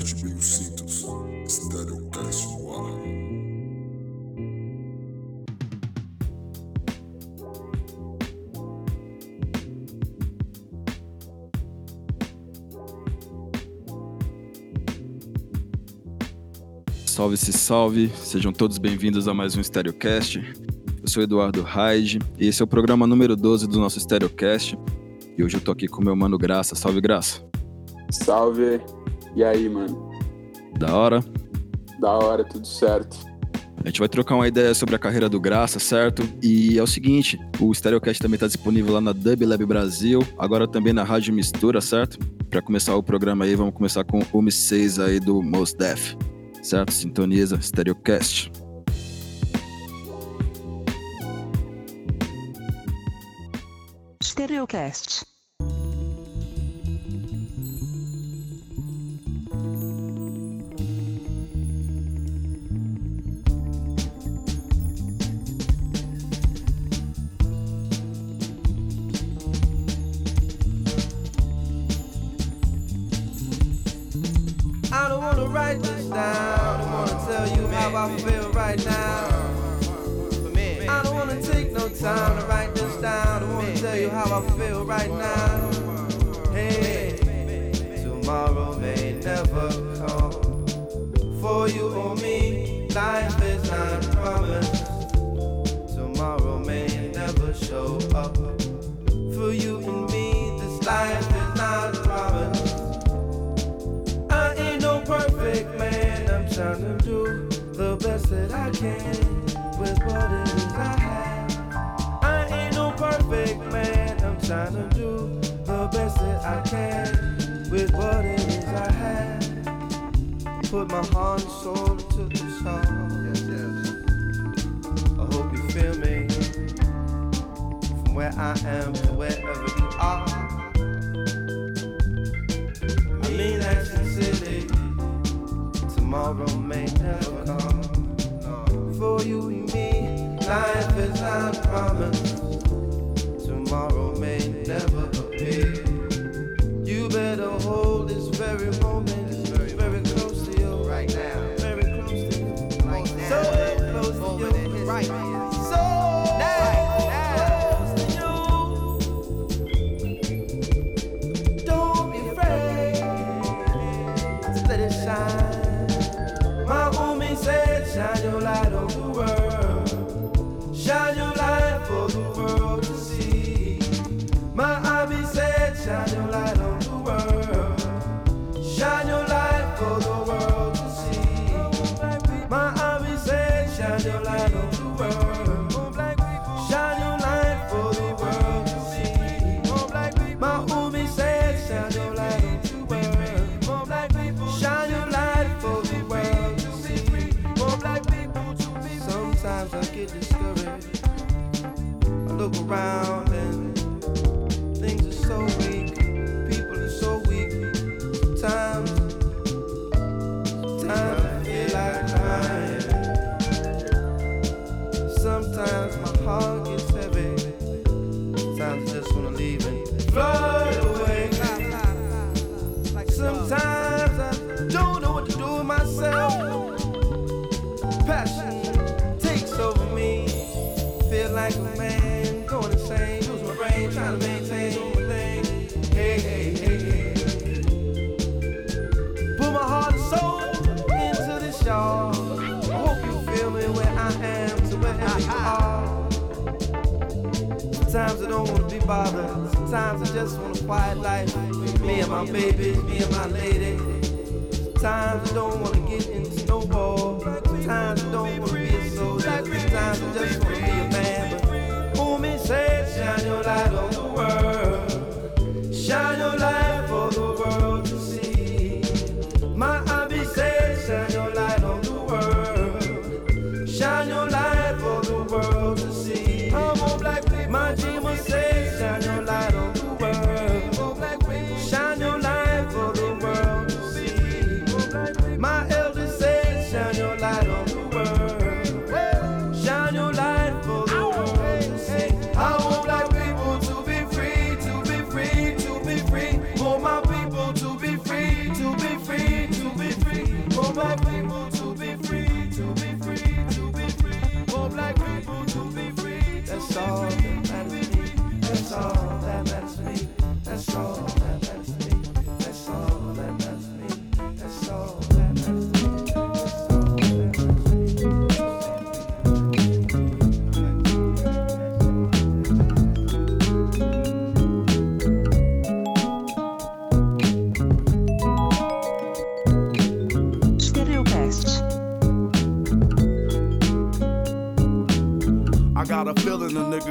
Aperte bem os cintos. Stereocast no ar. Salve-se, salve! Sejam todos bem-vindos a mais um Stereocast. Eu sou Eduardo Hyde e esse é o programa número 12 do nosso Stereocast. E hoje eu tô aqui com meu mano Graça. Salve, Graça! Salve! E aí, mano? Da hora? Da hora, tudo certo. A gente vai trocar uma ideia sobre a carreira do Graça, certo? E é o seguinte, o Stereocast também está disponível lá na Dub Lab Brasil, agora também na Rádio Mistura, certo? Para começar o programa aí, vamos começar com o M6 aí do Mos Def, certo? Sintoniza Stereocast. Stereocast. Feel right now. Hey, tomorrow may never come. For you or me, life is not promised. Tomorrow may never show up. For you and me, this life is not promised. I ain't no perfect man. I'm trying to do the best that I can with what it is trying to do the best that I can with what it is I have. Put my heart and soul into the song. Yes, yes. I hope you feel me from where I am to wherever you are. I mean that sincerely. Tomorrow may never come. For you and me, life is not let shine. My homie said, shine your light on the world. Around Sometimes I don't wanna be bothered. Sometimes I just want a quiet life. Me and my baby, me and my lady. Sometimes I don't wanna get into snowball. Sometimes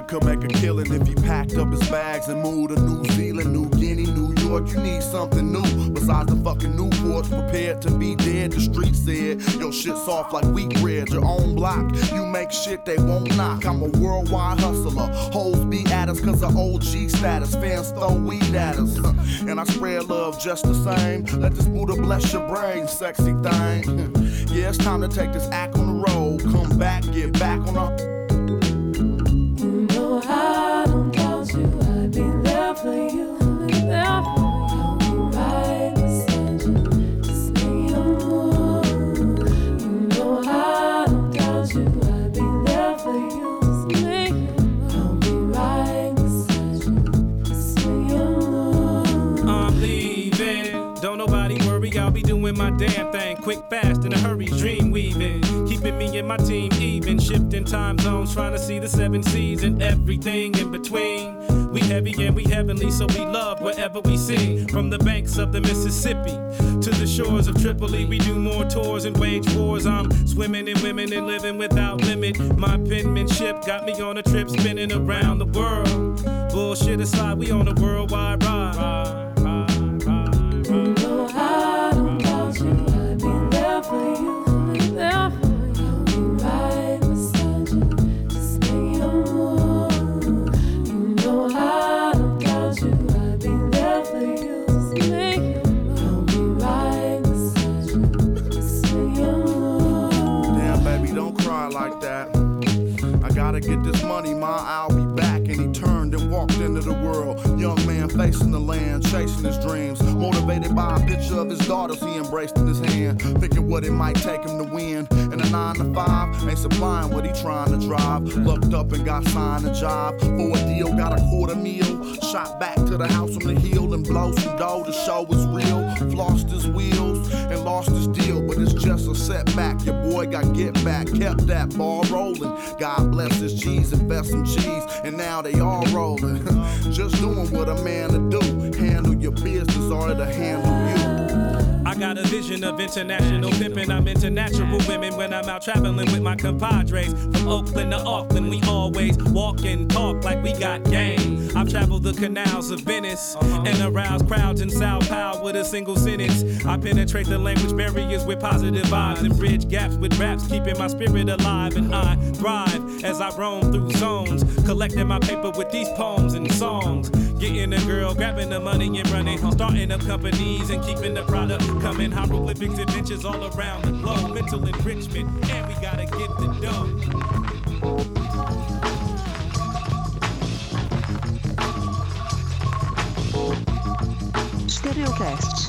could make a killing if he packed up his bags and moved to New Zealand, New Guinea, New York. You need something new besides the fucking Newports prepared to be dead. The street said your shit soft like wheat bread. Your own block, you make shit they won't knock. I'm a worldwide hustler. Hoes be at us cause of OG status. Fans throw weed at us. And I spread love just the same. Let this Buddha bless your brain, sexy thing. yeah, it's time to take this act on the road. Come back, get back on the. Damn thing. Quick, fast, in a hurry, dream weaving. Keeping me and my team even. Shifting time zones, trying to see the seven seas and everything in between. We heavy and we heavenly, so we love wherever we see. From the banks of the Mississippi to the shores of Tripoli, we do more tours and wage wars. I'm swimming in women and living without limit. My penmanship got me on a trip spinning around the world. Bullshit aside, we on a worldwide ride. Land, chasing his dreams. Motivated by a picture of his daughters he embraced in his hand. Thinking what it might take him to win. And a nine to five ain't supplying what he trying to drive. Looked up and got signed a job. For a deal, got a quarter meal. Shot back to the house on the hill and blow some dough. to show was real. Flossed his wheels and lost his deal. But it's just a setback. Your boy got get back. Kept that ball rolling. God bless his G's, invest some cheese. And now they all rolling. just doing what a man to do. Handle your business or it'll handle you. I got a vision of international pimping. I'm into natural women when I'm out traveling with my compadres. From Oakland to Auckland, we always walk and talk like we got game. I've traveled the canals of Venice and aroused crowds in Sao Paulo with a single sentence. I penetrate the language barriers with positive vibes and bridge gaps with raps, keeping my spirit alive. And I thrive as I roam through zones, collecting my paper with these poems and songs. A grabbing the money and running, starting up companies and keeping the product coming. Hieroglyphics, adventures all around the globe, mental enrichment, and we gotta get the dough. Stereocasts.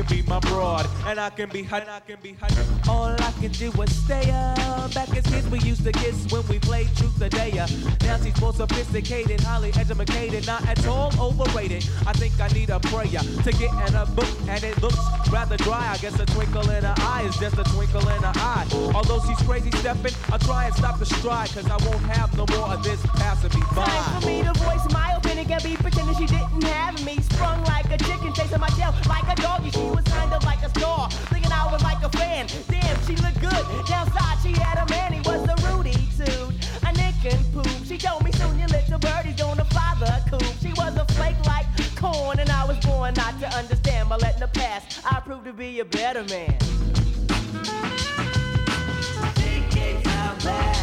She can be my broad, and I can be hot, And I can be her. All I can do is stay up. Back as kids, we used to kiss when we played truth or dare. Now she's more sophisticated, highly educated, not at all overrated. I think I need a prayer to get in a book, and it looks rather dry. I guess a twinkle in her eye is just a twinkle in her eye. Although she's crazy stepping, I'll try and stop the stride, cause I won't have no more of this passing me by. Time for me to voice my opinion, can be pretending she didn't have me. Sprung like a chicken, chasing my tail like a doggy. She was kind of like a star, thinking I was like a fan. Damn, she looked good. Downside, she had a man, he was a Rudy too. A nick and poop. She told me soon your little birdie's gonna fly the coop. She was a flake like corn, and I was born not to understand. But letting the past, I proved to be a better man. Right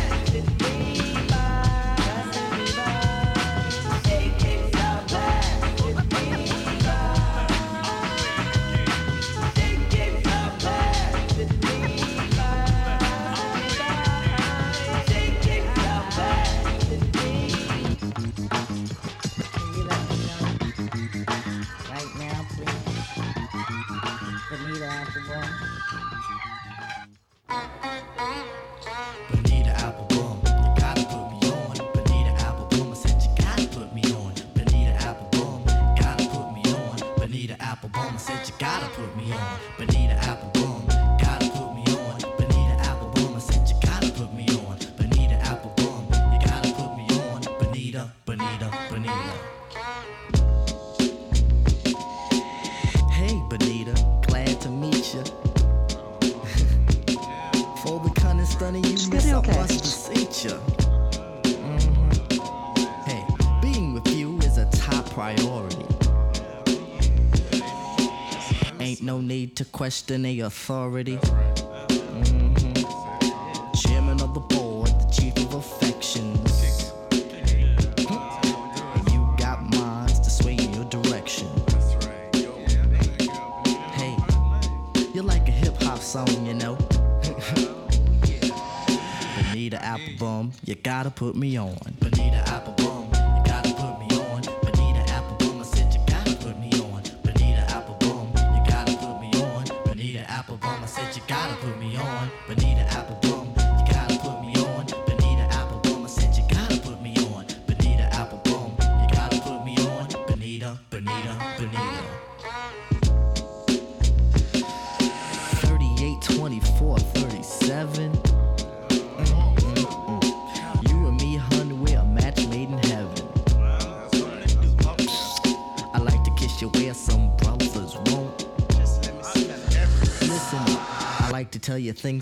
to question the authority. Mhm. Chairman of the board, the chief of affections. And you got minds to sway in your direction. Hey, you're like a hip hop song, you know. Bonita Applebum, you gotta put me on.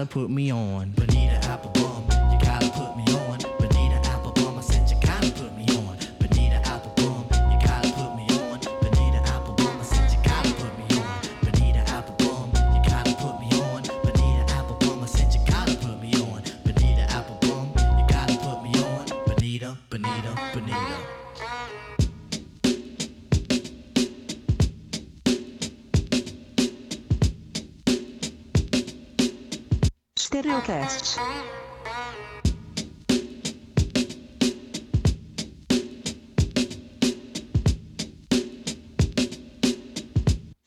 Gotta put me on. Stereocast.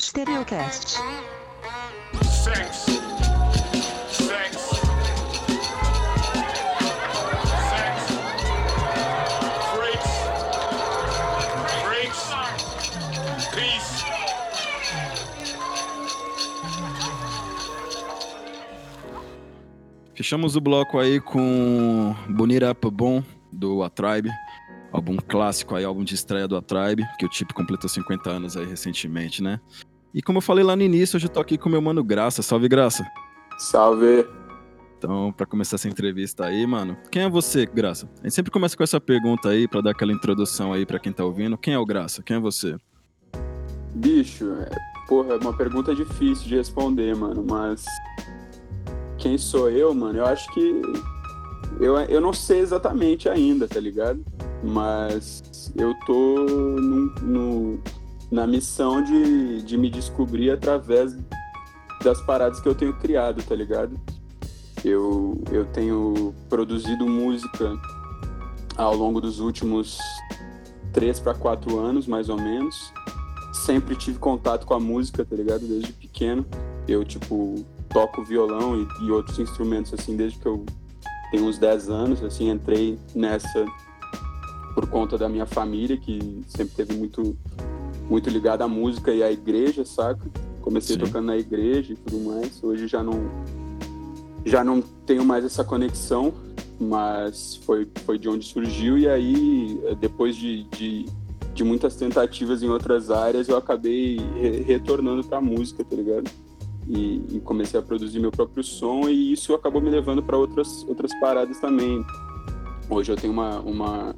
Stereocast. Fechamos o bloco aí com Bonita Applebum, do A Tribe. Álbum clássico aí, álbum de estreia do A Tribe, que o Tipo completou 50 anos aí recentemente, né? E como eu falei lá no início, hoje eu tô aqui com meu mano Graça. Salve, Graça. Salve. Então, pra começar essa entrevista aí, mano, quem é você, Graça? A gente sempre começa com essa pergunta aí, pra dar aquela introdução aí pra quem tá ouvindo. Quem é o Graça? Quem é você? Bicho, é, porra, é uma pergunta difícil de responder, mano, mas. Quem sou eu, mano? Eu acho que. Eu, eu não sei exatamente ainda, tá ligado? Mas eu tô num- no- na missão de, de me descobrir através das paradas que eu tenho criado, tá ligado? Eu, eu tenho produzido música ao longo dos últimos três para quatro anos, mais ou menos. Sempre tive contato com a música, tá ligado? Desde pequeno. Eu, tipo, toco violão e, e outros instrumentos, assim, desde que eu tenho uns 10 anos, assim, entrei nessa por conta da minha família, que sempre teve muito, muito ligada à música e à igreja, saca? Comecei Sim. tocando na igreja e tudo mais. Hoje já não, já não tenho mais essa conexão, mas foi, foi de onde surgiu. E aí, depois de, de, de muitas tentativas em outras áreas, eu acabei re- retornando pra música, tá ligado? E, e comecei a produzir meu próprio som, e isso acabou me levando para outras, outras paradas também. Hoje eu tenho uma, uma,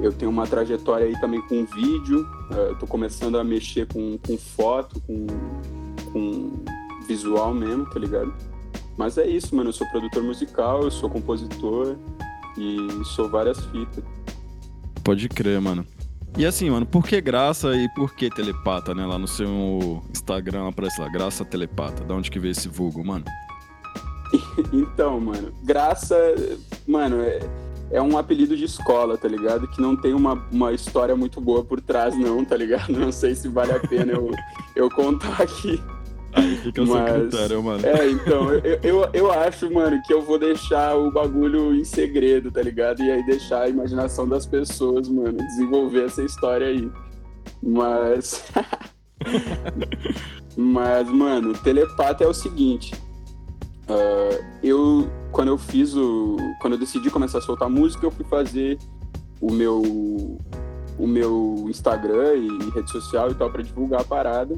eu tenho uma trajetória aí também com vídeo, eh, eu tô começando a mexer com, com foto, com, com visual mesmo, tá ligado? Mas é isso, mano, eu sou produtor musical, eu sou compositor e sou várias fitas. Pode crer, mano. E assim, mano, por que graça e por que telepata, né? Lá no seu Instagram aparece lá, graça telepata. Da onde que veio esse vulgo, mano? Então, mano, graça, mano, é, é um apelido de escola, tá ligado? Que não tem uma, uma história muito boa por trás, não, tá ligado? Não sei se vale a pena eu, eu contar aqui. Aí fica o seu Mas- critério, mano. É, então, eu, eu, eu acho, mano, que eu vou deixar o bagulho em segredo, tá ligado? E aí deixar a imaginação das pessoas, mano, desenvolver essa história aí. Mas. Mas, mano, telepata é o seguinte. ah, eu, quando eu fiz o. Quando eu decidi começar a soltar música, eu fui fazer o meu. O meu Instagram e rede social e tal pra divulgar a parada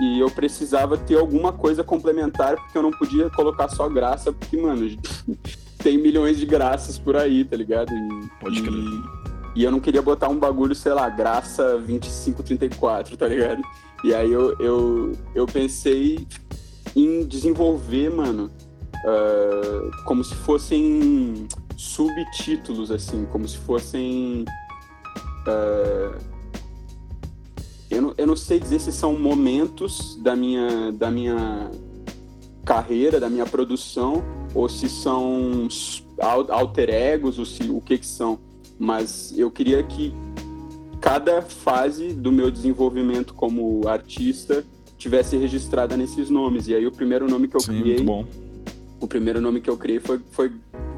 e eu precisava ter alguma coisa complementar, porque eu não podia colocar só graça, porque, mano, tem milhões de graças por aí, tá ligado? E, Pode crer. E, e eu não queria botar um bagulho, sei lá, graça 2534, tá ligado? E aí eu, eu, eu pensei em desenvolver, mano, ah, como se fossem subtítulos, assim, como se fossem. ah, eu não, eu não sei dizer se são momentos da minha, da minha carreira, da minha produção, ou se são alter egos, ou se, o que que são. Mas eu queria que cada fase do meu desenvolvimento como artista tivesse registrada nesses nomes. E aí o primeiro nome que eu Sim, criei o primeiro nome que eu criei foi, foi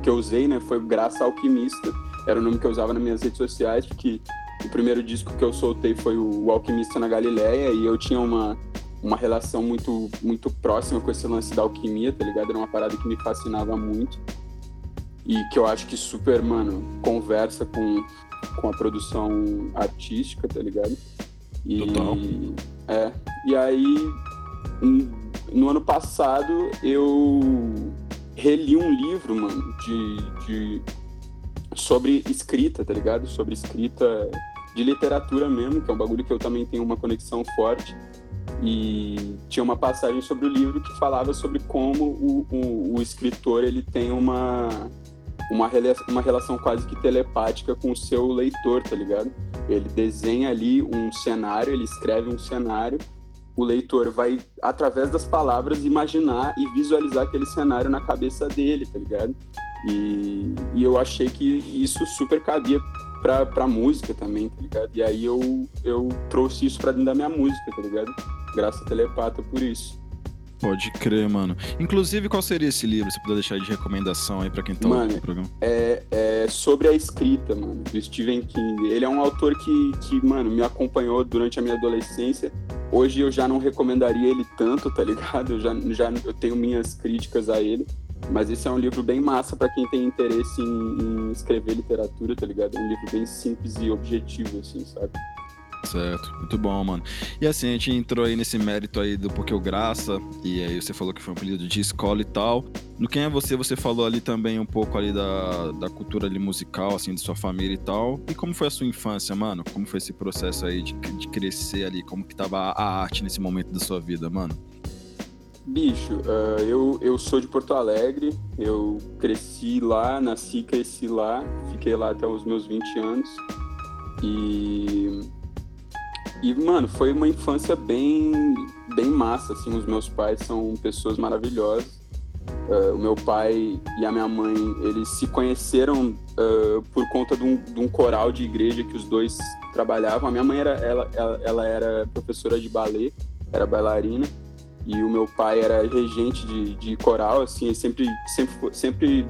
que eu usei, né? Foi Graça Alquimista. Era o nome que eu usava nas minhas redes sociais, porque o primeiro disco que eu soltei foi o, Alquimista na Galileia e eu tinha uma, uma relação muito, muito próxima com esse lance da alquimia, tá ligado? Era uma parada que me fascinava muito e que eu acho que super, mano, conversa com, com a produção artística, tá ligado? E, Total. É, e aí, no ano passado, eu reli um livro, mano, de, de sobre escrita, tá ligado? Sobre escrita de literatura mesmo, que é um bagulho que eu também tenho uma conexão forte. E tinha uma passagem sobre o livro que falava sobre como o, o, o escritor ele tem uma, uma, uma relação quase que telepática com o seu leitor, tá ligado? Ele desenha ali um cenário, ele escreve um cenário, o leitor vai, através das palavras, imaginar e visualizar aquele cenário na cabeça dele, tá ligado? E, e eu achei que isso super cabia pra, pra música também, tá ligado? E aí eu, eu trouxe isso pra dentro da minha música, tá ligado? Graças a Telepata por isso. Pode crer, mano. Inclusive, qual seria esse livro? Se puder deixar de recomendação aí pra quem tá Mano, ouvindo o programa. é, é sobre a escrita, mano, do Stephen King. Ele é um autor que, que, mano, me acompanhou durante a minha adolescência. Hoje eu já não recomendaria ele tanto, tá ligado? Eu já, já eu tenho minhas críticas a ele. Mas esse é um livro bem massa pra quem tem interesse em, em escrever literatura, tá ligado? É um livro bem simples e objetivo, assim, sabe? Certo, muito bom, mano. E assim, a gente entrou aí nesse mérito aí do Porque o Graça, e aí você falou que foi um apelido de escola e tal. No Quem é Você, você falou ali também um pouco ali da, da cultura ali musical, assim, de sua família e tal. E como foi a sua infância, mano? Como foi esse processo aí de, de crescer ali? Como que tava a arte nesse momento da sua vida, mano? Bicho, ah, eu, eu sou de Porto Alegre, eu cresci lá, nasci cresci lá, fiquei lá até os meus 20 anos. E. E, mano, foi uma infância bem, bem massa, assim, os meus pais são pessoas maravilhosas. Ah, o meu pai e a minha mãe, eles se conheceram ah, por conta de um, de um coral de igreja que os dois trabalhavam. A minha mãe era, ela, ela, ela era professora de balé, era bailarina, e o meu pai era regente de, de coral, assim, sempre, sempre, sempre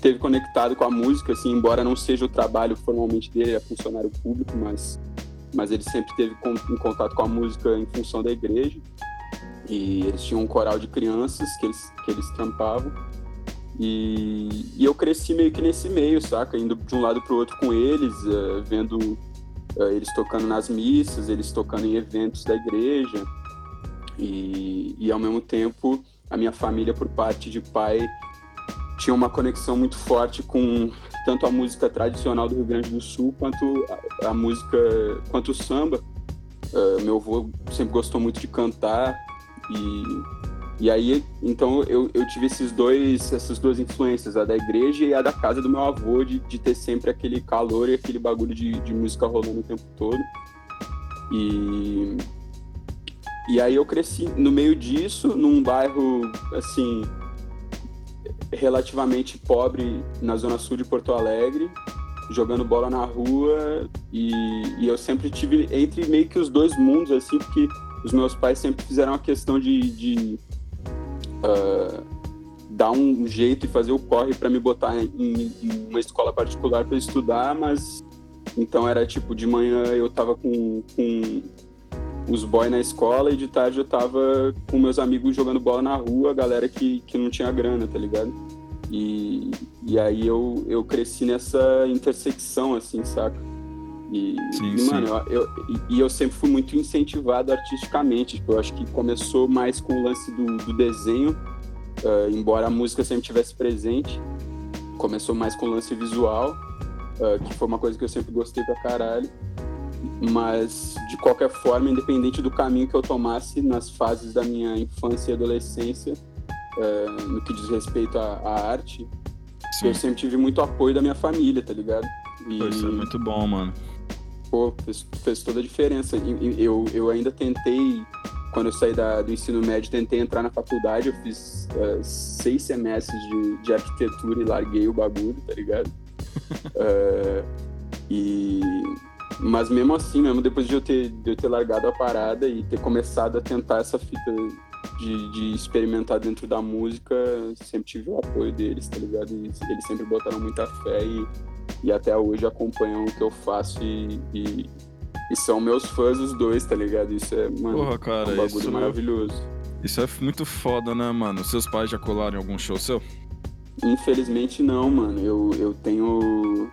teve conectado com a música, assim, embora não seja o trabalho formalmente dele, ele é funcionário público, mas, mas ele sempre teve con- em contato com a música em função da igreja. E eles tinham um coral de crianças que eles, que eles trampavam. E, e eu cresci meio que nesse meio, saca? Indo de um lado pro outro com eles, eh, vendo eh, eles tocando nas missas, eles tocando em eventos da igreja. E, e ao mesmo tempo, a minha família, por parte de pai, tinha uma conexão muito forte com tanto a música tradicional do Rio Grande do Sul quanto a, a música, quanto o samba. Eh, meu avô sempre gostou muito de cantar e, e aí, então eu, eu tive esses dois, essas duas influências, a da igreja e a da casa do meu avô, de, de ter sempre aquele calor e aquele bagulho de, de música rolando o tempo todo. E, e aí eu cresci no meio disso, num bairro, assim, relativamente pobre na zona sul de Porto Alegre, jogando bola na rua e, e eu sempre tive entre meio que os dois mundos, assim, porque os meus pais sempre fizeram a questão de, de ah, dar um jeito e fazer o corre para me botar em, em uma escola particular para estudar, mas então era tipo de manhã eu tava com, com os boys na escola e de tarde eu tava com meus amigos jogando bola na rua, a galera que, que não tinha grana, tá ligado? E, e aí eu, eu cresci nessa intersecção, assim, saca? E, Sim, e, sim. mano, eu, eu- e- eu sempre fui muito incentivado artisticamente. Tipo, eu acho que começou mais com o lance do, do desenho, ah, embora a música sempre tivesse presente. Começou mais com o lance visual, ah, que foi uma coisa que eu sempre gostei pra caralho. Mas, de qualquer forma, independente do caminho que eu tomasse nas fases da minha infância e adolescência, ah, no que diz respeito à, à arte, Sim. eu sempre tive muito apoio da minha família, tá ligado? E, Pô, isso é muito bom, mano. pô, fez, fez toda a diferença. E- Eu, eu ainda tentei, quando eu saí da- do ensino médio, tentei entrar na faculdade. Eu fiz eh, seis semestres de, de arquitetura e larguei o bagulho, tá ligado? Eh, e, mas mesmo assim, mesmo depois de eu, ter, de eu ter largado a parada e ter começado a tentar essa fita de, de experimentar dentro da música, sempre tive o apoio deles, tá ligado? E eles sempre botaram muita fé e, e até hoje acompanham o que eu faço e, e, e são meus fãs os dois, tá ligado? Isso é, mano, Porra, cara, um bagulho isso- maravilhoso. Isso é muito foda, né, mano? Seus pais já colaram em algum show seu? Infelizmente não, mano. Eu, eu tenho.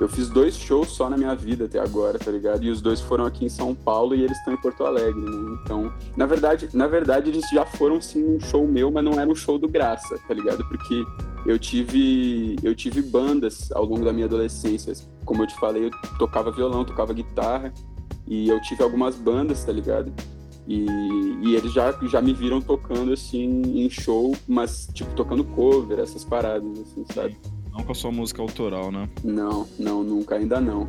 Eu fiz dois shows só na minha vida até agora, tá ligado? E os dois foram aqui em São Paulo e eles estão em Porto Alegre, né? Então, na verdade, na verdade, eles já foram sim um show meu, mas não era um show do Graça, tá ligado? Porque eu tive. Eu tive bandas ao longo da minha adolescência. Como eu te falei, eu tocava violão, tocava guitarra. E eu tive algumas bandas, tá ligado? E, e eles já, já me viram tocando assim em show, mas tipo tocando cover, essas paradas, assim, sabe? Não com a sua música autoral, né? Não, não, nunca, ainda não.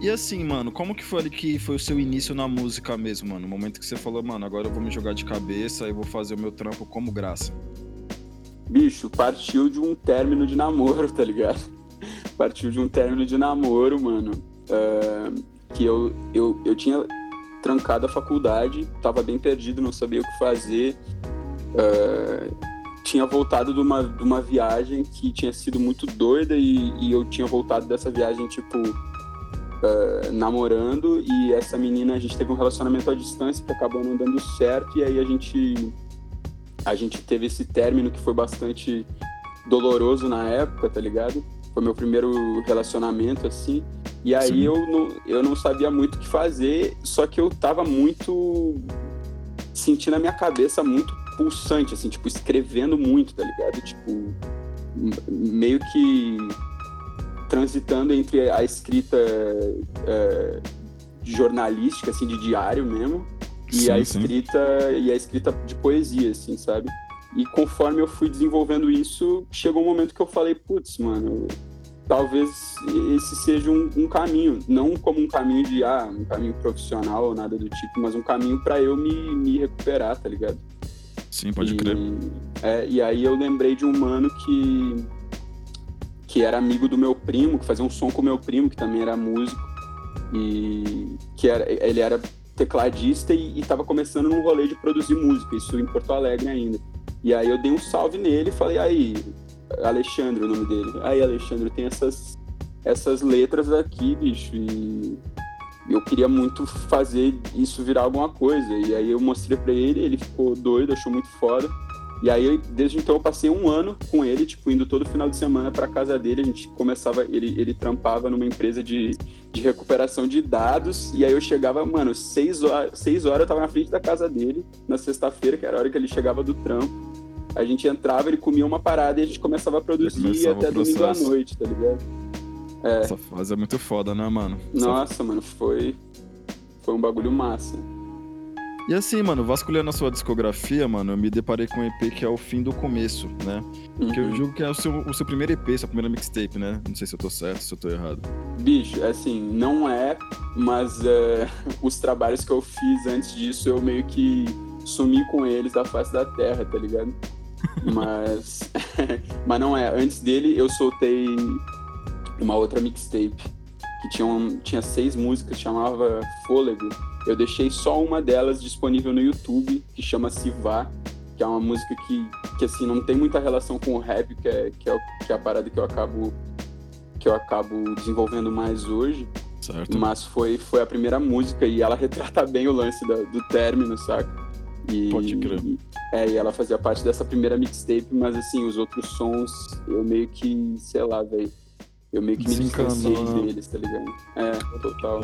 E assim, mano, como que foi ali que foi o seu início na música mesmo, mano? O momento que você falou, mano, agora eu vou me jogar de cabeça e vou fazer o meu trampo como graça. Bicho, partiu de um término de namoro, tá ligado? Partiu de um término de namoro, mano. ah, que eu, eu, eu tinha trancado a faculdade, tava bem perdido, não sabia o que fazer. ah, tinha voltado de uma, de uma viagem que tinha sido muito doida e, e eu tinha voltado dessa viagem, tipo, ah, namorando. E essa menina, a gente teve um relacionamento à distância que acabou não dando certo. E aí a gente a gente teve esse término que foi bastante doloroso na época, tá ligado? Foi meu primeiro relacionamento, assim. E aí Sim. eu não, eu não sabia muito o que fazer, só que eu tava muito sentindo a minha cabeça muito pulsante, assim, tipo, escrevendo muito, tá ligado? Tipo, meio que transitando entre a escrita é, jornalística, assim, de diário mesmo, e Sim, a sim. escrita e a escrita de poesia, assim, sabe? E conforme eu fui desenvolvendo isso, chegou um momento que eu falei, putz, mano, talvez esse seja um, um caminho, não como um caminho de ah, um caminho profissional ou nada do tipo, mas um caminho pra eu me, me recuperar, tá ligado? Sim, pode e, crer. É, e aí eu lembrei de um mano que que era amigo do meu primo, que fazia um som com o meu primo, que também era músico, e que era, ele era tecladista e estava começando num rolê de produzir música, isso em Porto Alegre ainda. E aí eu dei um salve nele e falei, aí, Alexandre, o nome dele. Aí, Alexandre, tem essas, essas letras aqui, bicho, e eu queria muito fazer isso virar alguma coisa. E aí eu mostrei pra ele, ele ficou doido, achou muito foda. E aí, desde então, eu passei um ano com ele, tipo, indo todo final de semana pra casa dele. A gente começava, ele, ele trampava numa empresa de, de recuperação de dados. E aí eu chegava, mano, seis horas, seis horas eu tava na frente da casa dele, na sexta-feira, que era a hora que ele chegava do trampo. A gente entrava, ele comia uma parada e a gente começava a produzir começava até domingo à noite, tá ligado? É. Essa fase é muito foda, né, mano? Essa- Nossa, mano, foi, foi um bagulho massa. E assim, mano, vasculhando a sua discografia, mano, eu me deparei com um EP que é o fim do começo, né? Que eu Uhum. julgo que é o seu, o seu primeiro EP, sua primeira mixtape, né? Não sei se eu tô certo, se eu tô errado. Bicho, assim, não é, mas é, os trabalhos que eu fiz antes disso, eu meio que sumi com eles da face da terra, tá ligado? Mas, mas não é. Antes dele, eu soltei uma outra mixtape que tinha, um- tinha seis músicas, chamava Fôlego. Eu deixei só uma delas disponível no YouTube, que chama Vá, que é uma música que, que assim, não tem muita relação com o rap, que é, que é, que é a parada que eu acabo que eu acabo desenvolvendo mais hoje. Certo. Mas foi, foi a primeira música e ela retrata bem o lance da- do término, saca? E, Pode crer. e- é, e ela fazia parte dessa primeira mixtape, mas assim, os outros sons, eu meio que, sei lá, velho. Eu meio que me distanciei né? deles, tá ligado? É, total.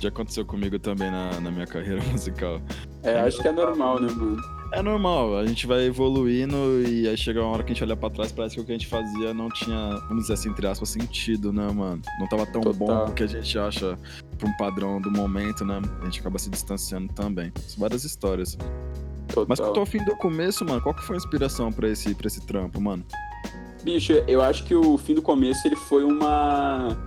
Já aconteceu comigo também na, na minha carreira musical. É, acho que é normal, né, mano? É normal, a gente vai evoluindo e aí chega uma hora que a gente olha pra trás, parece que o que a gente fazia não tinha, vamos dizer assim, entre aspas, sentido, né, mano? Não tava tão Total. bom que a gente acha pra um padrão do momento, né? A gente acaba se distanciando também. São várias histórias. Total. Mas quanto ao fim do começo, mano, qual que foi a inspiração pra esse, pra esse trampo, mano? Bicho, eu acho que o fim do começo ele foi uma.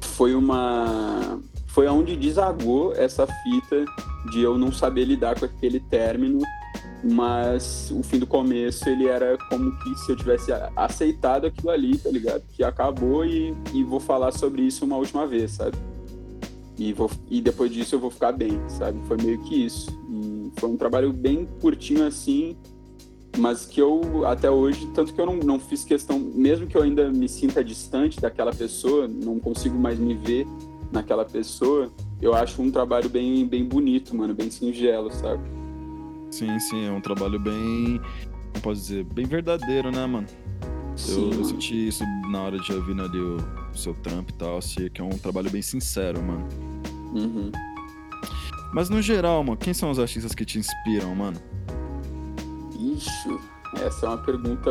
Foi uma. Foi onde desagou essa fita de eu não saber lidar com aquele término, mas o fim do começo ele era como que se eu tivesse aceitado aquilo ali, tá ligado? Que acabou e, e vou falar sobre isso uma última vez, sabe? E, vou, e depois disso eu vou ficar bem, sabe? Foi meio que isso. E foi um trabalho bem curtinho assim, mas que eu até hoje, tanto que eu não, não fiz questão, mesmo que eu ainda me sinta distante daquela pessoa, não consigo mais me ver naquela pessoa, eu acho um trabalho bem, bem bonito, mano, bem singelo, sabe? Sim, sim, é um trabalho bem. Como posso dizer? Bem verdadeiro, né, mano? Sim, eu, senti isso na hora de ouvir ali o, o seu trampo e tal, assim, que é um trabalho bem sincero, mano. Uhum. Mas no geral, mano, quem são os artistas que te inspiram, mano? Ixi, essa é uma pergunta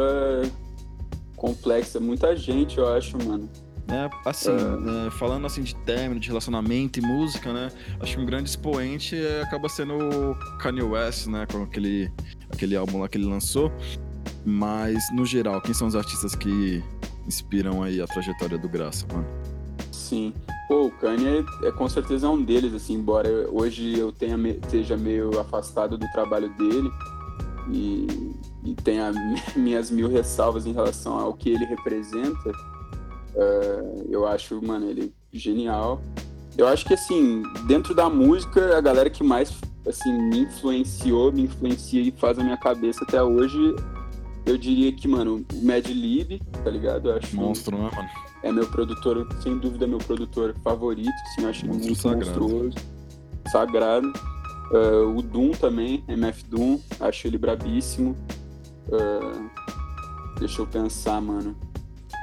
complexa. Muita gente, eu acho, mano. É, assim, né, falando assim de término, de relacionamento e música, né? Acho que um grande expoente é- acaba sendo o Kanye West, né? Com aquele, aquele álbum lá que ele lançou. Mas, no geral, quem são os artistas que inspiram aí a trajetória do Graça, mano? Sim. Pô, o Kanye é, é com certeza um deles, assim, embora hoje eu tenha me- esteja meio afastado do trabalho dele e, e tenha minhas mil ressalvas em relação ao que ele representa, eh, eu acho, mano, ele genial. Eu acho que, assim, dentro da música, a galera que mais, assim, me influenciou, me influencia e faz a minha cabeça até hoje, eu diria que, mano, o Mad Lib, tá ligado? Eu acho Monstro, né, mano? é meu produtor, sem dúvida, meu produtor favorito, assim, eu acho ele Monstro muito sagrado. monstruoso, sagrado. Ah, o Doom também, MF Doom, acho ele brabíssimo. Ah, deixa eu pensar, mano.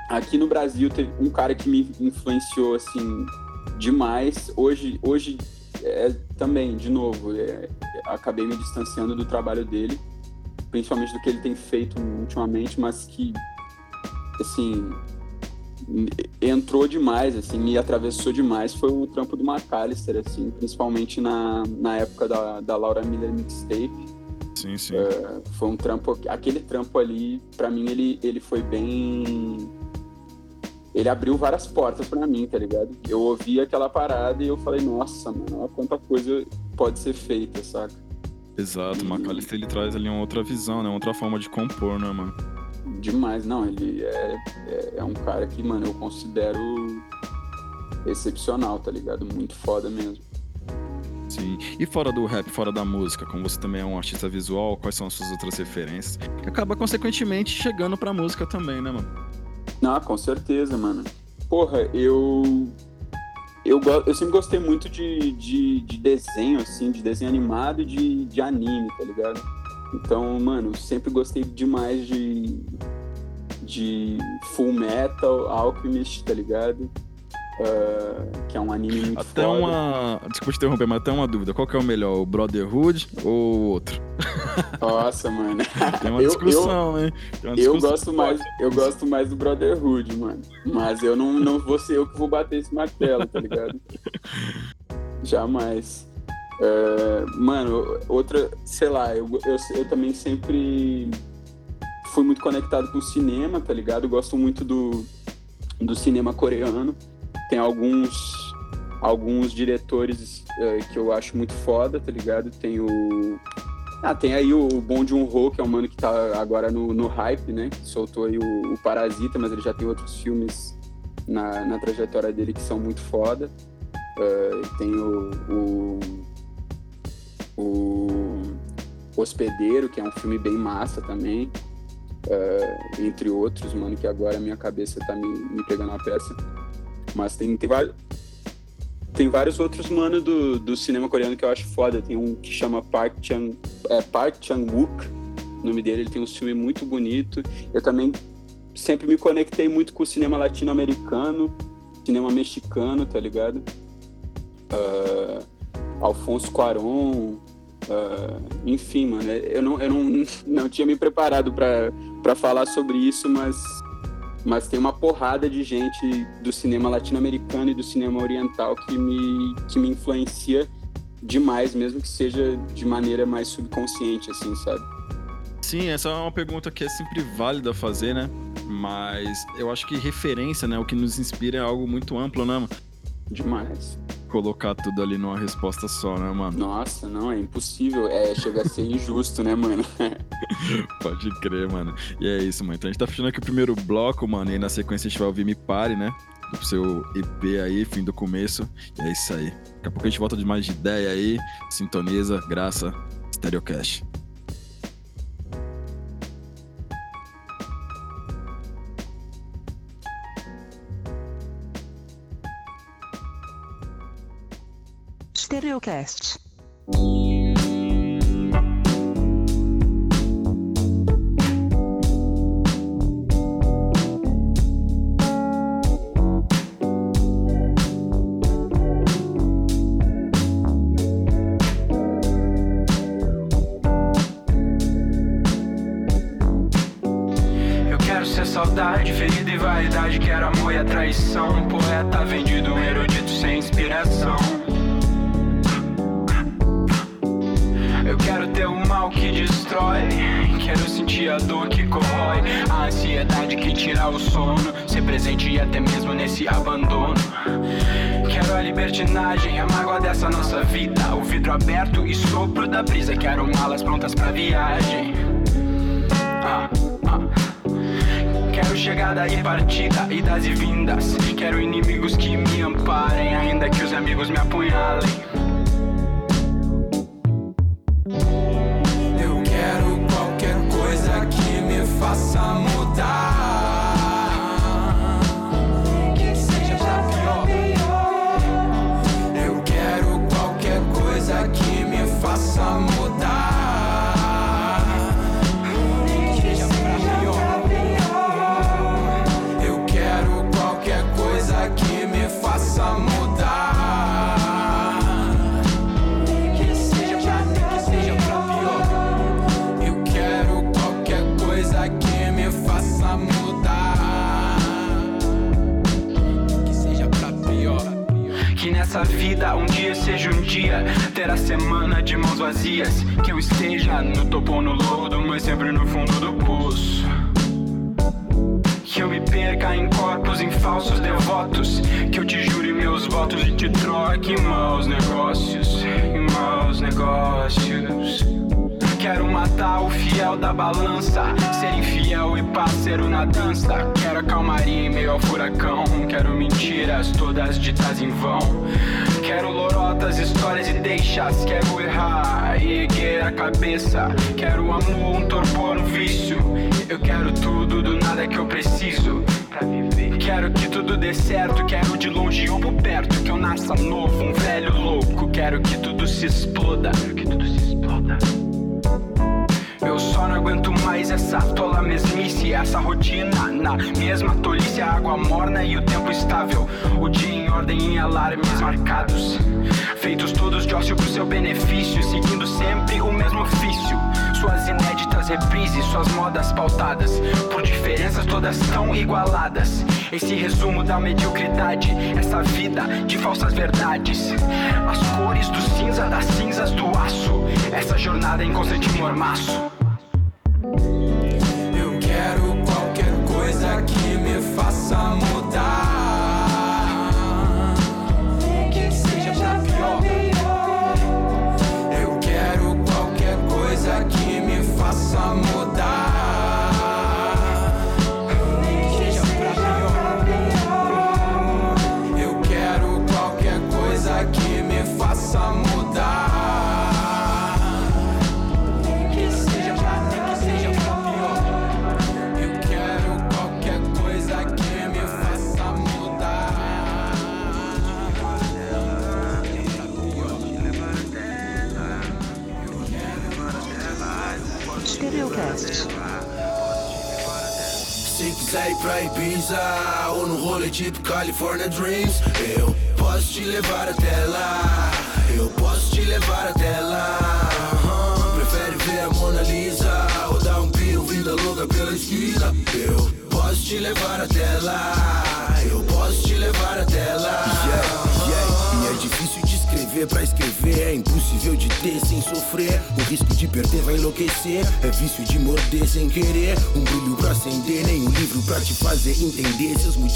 Aqui no Brasil teve um cara que me influenciou, assim, demais. Hoje, hoje é, também, de novo, é, acabei me distanciando do trabalho dele, principalmente do que ele tem feito ultimamente, mas que, assim, entrou demais, assim, me atravessou demais foi o trampo do McAllister, assim, principalmente na, na época da, da Laura Miller Mixtape. Sim, sim. É, foi um trampo, aquele trampo ali, pra mim, ele, ele foi bem. Ele abriu várias portas pra mim, tá ligado? Eu ouvi aquela parada e eu falei, nossa, mano, olha quanta coisa pode ser feita, saca? Exato, o McAllister ele traz ali uma outra visão, né? Outra forma de compor, né, mano? Demais, não, ele é, é, é um cara que, mano, eu considero excepcional, tá ligado? Muito foda mesmo. Sim. E fora do rap, fora da música, como você também é um artista visual, quais são as suas outras referências? Acaba, consequentemente, chegando pra música também, né, mano? Não, com certeza, mano. Porra, eu. Eu, eu sempre gostei muito de, de, de desenho, assim, de desenho animado e de, de anime, tá ligado? Então, mano, sempre gostei demais de, de Full Metal, Alchemist, tá ligado? Ah, que é um anime muito Até foda. uma. Desculpa te interromper, mas até uma dúvida. Qual que é o melhor, o Brotherhood ou o outro? Nossa, mano. Tem uma Eu- discussão, hein? Tem uma Eu discussão gosto mais, eu gosto mais do Brotherhood, mano. Mas eu não, não vou ser eu que vou bater esse martelo, tá ligado? Jamais. É, mano, outra, sei lá, eu, eu, eu também sempre fui muito conectado com o cinema, tá ligado? Eu gosto muito do, do cinema coreano. Tem alguns alguns diretores é, que eu acho muito foda, tá ligado? Tem o ah, tem aí o Bong Joon-ho, que é um mano que tá agora no, no hype, né? Que soltou aí o, o Parasita, mas ele já tem outros filmes na, na trajetória dele que são muito foda. Eh, tem o, o, o Hospedeiro, que é um filme bem massa também. eh, entre outros, mano, que agora a minha cabeça tá me, me pegando a peça. Mas tem, tem vários tem vários outros mano do, do cinema coreano que eu acho foda. Tem um que chama Park Chan, é, Park Chan-wook, o nome dele. Ele tem um filme muito bonito. Eu também sempre me conectei muito com o cinema latino-americano, cinema mexicano, tá ligado? Ah, Alfonso Cuarón, ah, enfim, mano. Eu não, eu não, não tinha me preparado pra falar sobre isso, mas mas tem uma porrada de gente do cinema latino-americano e do cinema oriental que me, que me influencia demais, mesmo que seja de maneira mais subconsciente, assim, sabe? Sim, essa é uma pergunta que é sempre válida fazer, né? Mas eu acho que referência, né? O que nos inspira é algo muito amplo, né? Demais. Colocar tudo ali numa resposta só, né, mano? Nossa, não, é impossível. É, chega a ser injusto, né, mano? Pode crer, mano. E é isso, mano. Então a gente tá fechando aqui o primeiro bloco, mano. E aí na sequência a gente vai ouvir Me Pare, né? Do seu EP aí, fim do começo. E é isso aí. Daqui a pouco a gente volta de mais de ideia aí. Sintoniza, graça, Stereocast. Stereocast. Eu quero ser saudade, ferida e vaidade. Quero amor e a traição. Um poeta vendido, um erudito sem inspiração. Quero ter o mal que destrói. Quero sentir a dor que corrói. A ansiedade que tira o sono. Ser presente até mesmo nesse abandono. Quero a libertinagem, a mágoa dessa nossa vida. O vidro aberto e sopro da brisa. Quero malas prontas pra viagem. Ah, ah. Quero chegada e partida, idas e vindas. Quero inimigos que me amparem, ainda que os amigos me apunhalem. Dia ter a semana de mãos vazias. Que eu esteja no topo ou no lodo, mas sempre no fundo do poço. Que eu me perca em corpos, em falsos devotos. Que eu te jure meus votos e te troque em maus negócios. Em maus negócios. Quero matar o fiel da balança. Ser infiel e parceiro na dança. Quero a calmaria em meio ao furacão. Quero mentiras todas ditas em vão. Quero lorotas, histórias e deixas. Quero errar e erguer a cabeça. Quero amor, um torpor, um vício. Eu quero tudo do nada que eu preciso. Quero que tudo dê certo. Quero de longe ou por perto. Que eu nasça novo, um velho louco. Quero que tudo se exploda. Quero que tudo se exploda. Eu só não aguento mais essa tola mesmice, essa rotina na mesma tolice, a água morna e o tempo estável. O dia em ordem em alarmes marcados, feitos todos de ócio pro seu benefício, seguindo sempre o mesmo ofício. Suas inéditas reprises, suas modas pautadas por diferenças todas tão igualadas. Esse resumo da mediocridade, essa vida de falsas verdades. As cores do cinza das cinzas do aço, essa jornada em constante mormaço. Faça mudar.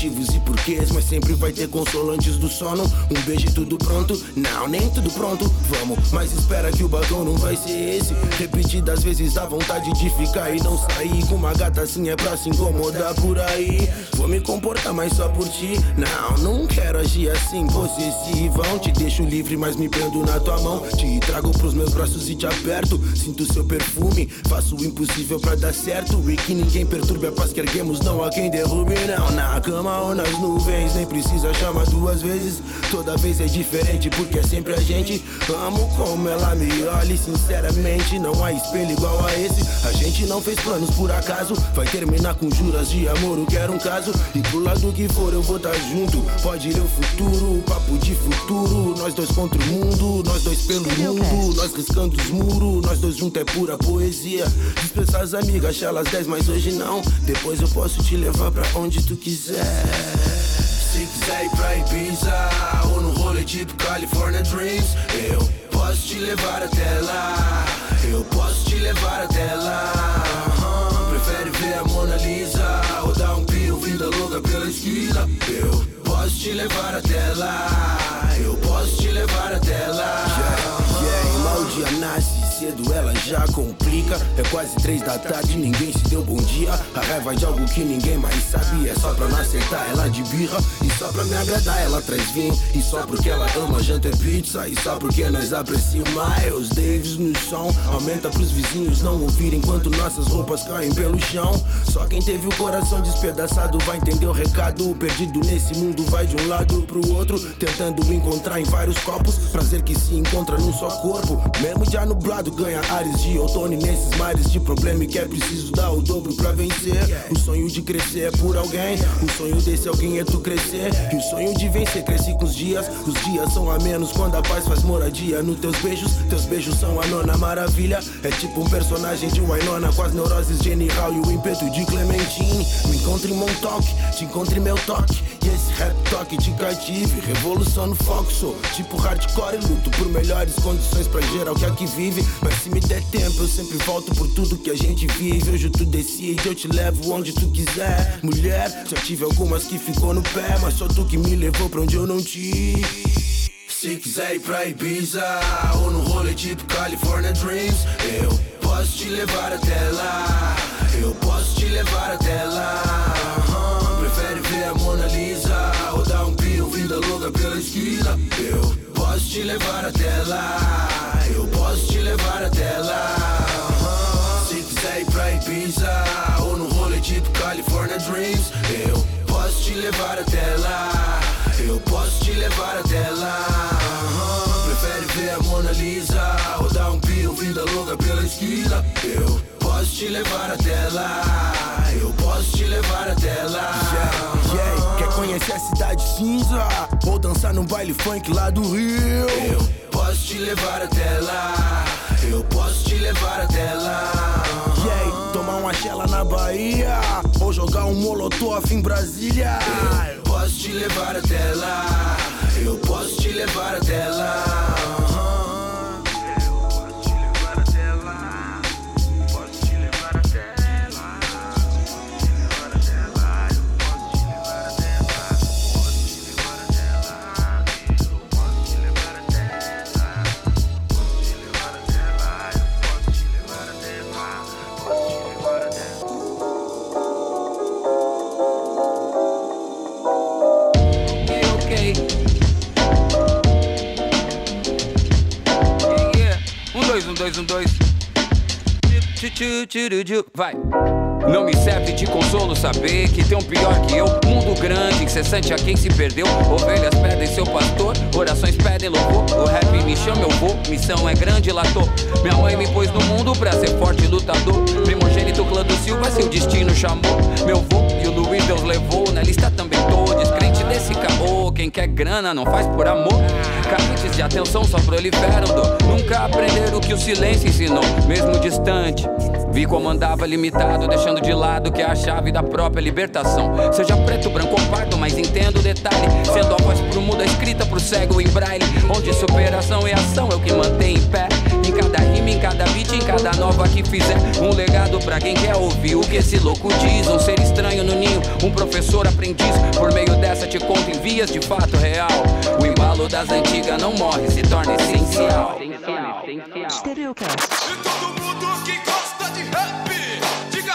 Motivos e porquês. Mas sempre vai ter consolantes do sono. Um beijo e tudo pronto. Não, nem tudo pronto. Vamos, mas espera que o batom não vai ser esse. Repetidas vezes dá vontade de ficar e não sair. Com uma gata assim é pra se incomodar por aí. Vou me comportar, mas só por ti. Não, não quero agir assim, possessivão. Te deixo livre, mas me prendo na tua mão. Te trago pros meus braços e te aperto. Sinto seu perfume, faço o impossível pra dar certo. E que ninguém perturbe a paz que erguemos, não há quem derrube. Não, na cama ou nas nuvens, nem precisa chamar duas vezes. Toda vez é diferente, porque é sempre a gente. Amo como ela me olha, e sinceramente, não há espelho igual a esse. A gente não fez planos por acaso, vai terminar com juras de amor. Eu quero um caso, e pro lado que for eu vou tá junto. Pode ir o futuro, papo de futuro. Nós dois contra o mundo, nós dois pelo mundo. Nós riscando os muros, nós dois juntos é pura poesia. Dispensa as amigas, achar elas 10, mas hoje não. Depois eu posso te levar pra onde tu quiser. Se quiser ir pra Ibiza ou no rolê tipo California Dreams, eu posso te levar até lá. Eu posso te levar até lá. Vida louca pela esquina? Eu posso te levar até lá. Eu posso te levar até lá. Yeah, yeah, e o dia nasce cedo ela já complica. É quase três da tarde, ninguém se deu bom dia. A raiva de algo que ninguém mais sabe. É só pra não acertar ela de birra. E só pra me agradar, ela traz vinho. E só porque ela ama janta é pizza. E só porque nós apreciamos Miles Davis no som. Aumenta pros vizinhos não ouvir enquanto nossas roupas caem pelo chão. Só quem teve o coração despedaçado vai entender o recado. Perdido nesse mundo vai de um lado pro outro. Tentando encontrar em vários copos. Prazer que se encontra num só corpo. Mesmo já nublado, ganha ares de outono nesses mares de problema. E que é preciso dar o dobro pra vencer. O sonho de crescer é por alguém. O sonho desse alguém é tu crescer. E o sonho de vencer cresce com os dias. Os dias são a menos quando a paz faz moradia. Nos teus beijos, teus beijos são a nona maravilha. É tipo um personagem de Wainona com as neuroses de e o ímpeto de Clementine. Me encontre em Montauk, te encontre meu toque. E esse rap toque te cative. Revolução no foco, sou tipo hardcore e luto por melhores condições pra geral que aqui vive. Mas se me der tempo, eu sempre volto por tudo que a gente vive. Hoje tu decide, eu te levo onde tu quiser. Mulher, já tive algumas que ficou no pé, mas só tu que me levou pra onde eu não tive. Se quiser ir pra Ibiza ou no rolê tipo California Dreams, eu posso te levar até lá. Eu posso te levar até lá. Eu posso te levar até lá. Eu posso te levar até lá. Se quiser ir pra Ibiza ou no rolê tipo California Dreams, eu posso te levar até lá. Eu posso te levar até lá. Prefere ver a Mona Lisa ou dar um pio vinda louca pela esquina? Eu posso te levar até lá. Eu posso te levar até lá. Yeah, conhecer a cidade cinza? Ou dançar num baile funk lá do Rio? Eu posso te levar até lá. Eu posso te levar até lá. Yeah, tomar uma chela na Bahia ou jogar um molotov em Brasília. Eu posso te levar até lá. Eu posso te levar até lá. Dois, um, dois, Vai. Não me serve de consolo saber que tem um pior que eu. Mundo grande, incessante a quem se perdeu. Ovelhas pedem seu pastor, orações pedem louvor. O rap me chama, eu vou. Missão é grande, tô. Minha mãe me pôs no mundo pra ser forte lutador. Primogênito clã do Silva, seu destino chamou. Meu vô e o Luiz Deus levou. Na lista Quem quer grana não faz por amor. Carentes de atenção só proliferam dor. Nunca aprenderam o que o silêncio ensinou, mesmo distante. Vi como andava limitado, deixando de lado que é a chave da própria libertação. Seja preto, branco ou pardo, mas entendo o detalhe. Sendo a voz pro mundo, a escrita pro cego em braille. Onde superação e ação é o que mantém em pé. Em cada rima, em cada beat, em cada nova que fizer. Um legado pra quem quer ouvir o que esse louco diz. Um ser estranho no ninho, um professor aprendiz. Por meio dessa te conto em vias de fato real. O embalo das antigas não morre, se torna essencial. Stereocast. Todo mundo que gosta de rap, diga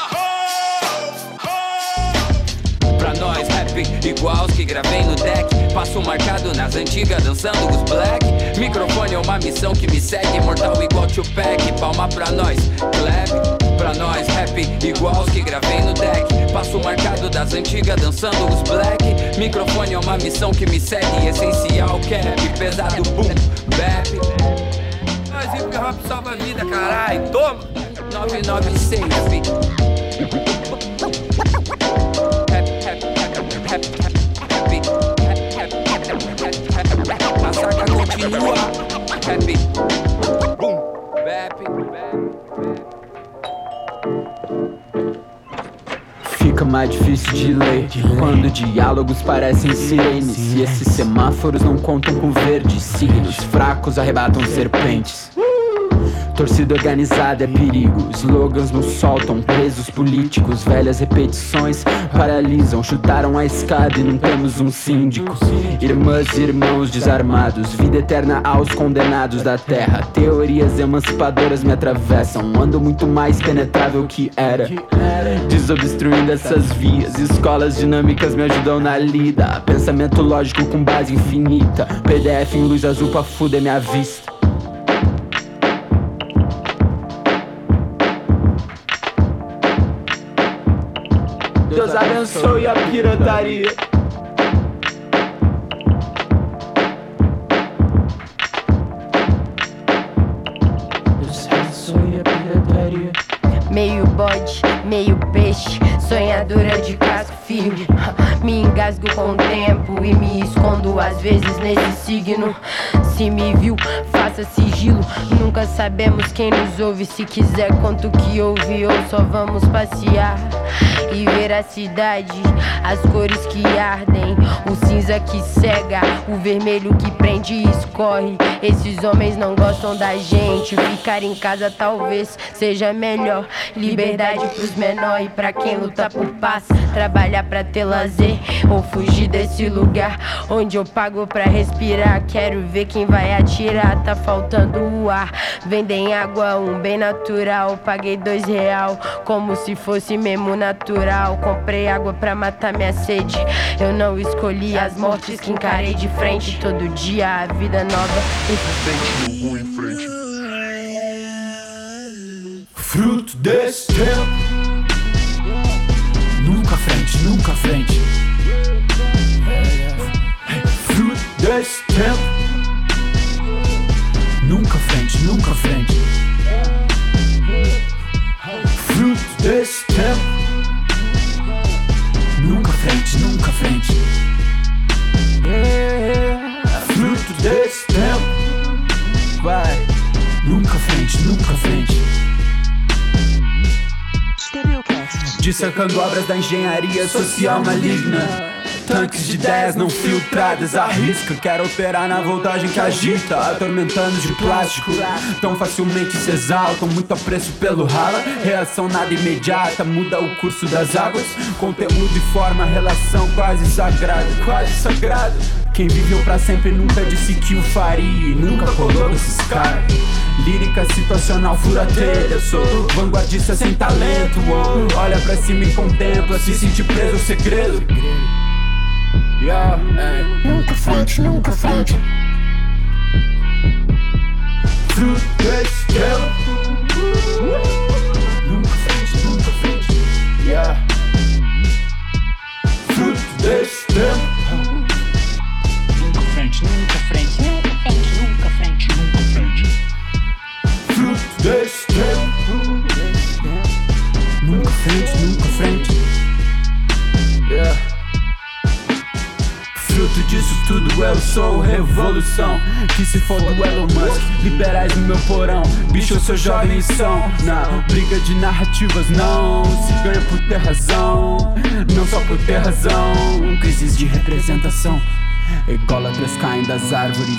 Pra nós, rap igual os que gravei no deck. Passo marcado nas antigas, dançando os black. Microfone é uma missão que me segue. Mortal igual Tupac, palma pra nós, clap. Pra nós, rap igual os que gravei no deck. Passo marcado das antigas, dançando os black. Microfone é uma missão que me segue. Essencial, cap, pesado, boom, bap. Nós hip hop salva a vida, caralho. Toma! 996, A saga continua. Happy. Boom. Bap. Fica mais difícil de ler quando diálogos parecem sirenes. E esses semáforos não contam com verdes. Signos fracos arrebatam serpentes. Torcida organizada é perigo. Slogans nos soltam, presos políticos. Velhas repetições paralisam. Chutaram a escada e não temos um síndico. Irmãs e irmãos desarmados. Vida eterna aos condenados da terra. Teorias emancipadoras me atravessam. Ando muito mais penetrável que era. Desobstruindo essas vias. Escolas dinâmicas me ajudam na lida. Pensamento lógico com base infinita. PDF em luz azul pra fuder minha vista. Deus abençoe a pirataria. Deus abençoe a pirataria. Meio bode, meio peixe, sonhadora de casco Me engasgo com o tempo e me escondo às vezes nesse signo. Se me viu, faça sigilo. Nunca sabemos quem nos ouve. Se quiser, conta o que ouve ou só vamos passear. e ver a cidade, as cores que ardem, o cinza que cega, o vermelho que prende e escorre. Esses homens não gostam da gente, ficar em casa talvez seja melhor. Liberdade pros menores e pra quem luta por paz, trabalhar pra ter lazer ou fugir desse lugar onde eu pago pra respirar. Quero ver quem vai atirar, tá faltando o ar. Vendem água, um bem natural. Paguei dois real, como se fosse mesmo natural. Comprei água pra matar minha sede. Eu não escolhi as mortes que encarei de frente. Todo dia a vida nova. em frente. Fruto desse tempo. Nunca frente. Fruto desse tempo. Nunca frente, nunca frente. Fruto desse tempo. Nunca frente, nunca frente. Fruto desse tempo. Vai. Nunca frente, nunca frente. Dissecando obras da engenharia social maligna. Tanques de ideias não filtradas, arrisca. Quero operar na voltagem que agita, atormentando de plástico. Tão facilmente se exaltam, muito apreço pelo rala. Reação nada imediata, muda o curso das águas. Conteúdo e forma, relação quase sagrada, quase sagrada. Quem viveu pra sempre nunca disse que o faria e nunca colou esses caras. Lírica situacional furateira, sou vanguardista sem talento. oh. Olha pra cima e contempla, se sentir preso ao segredo. Yeah, hey. Nunca frente, nunca frente. Fruto desse tempo. Nunca frente, nunca frente. Yeah. Fruto desse tempo. Nunca frente, nunca frente, nunca frente, nunca frente, nunca frente. Fruto desse tempo. Nunca frente, disso tudo eu sou revolução. Que se for do Elon Musk, liberais no meu porão. Bicho, eu sou jovem e são. Não, briga de narrativas não Se ganha por ter razão. Não só por ter razão Crises de representação Ególatras caem das árvores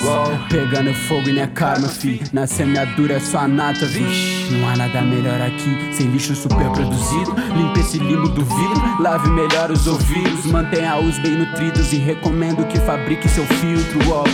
Pegando fogo e é karma, fi. Na semeadura é só a nata, vixe. Não há nada melhor aqui Sem lixo super produzido Limpe esse limo do vidro Lave melhor os ouvidos. Mantenha-os bem nutridos E recomendo que fabrique seu filtro, ó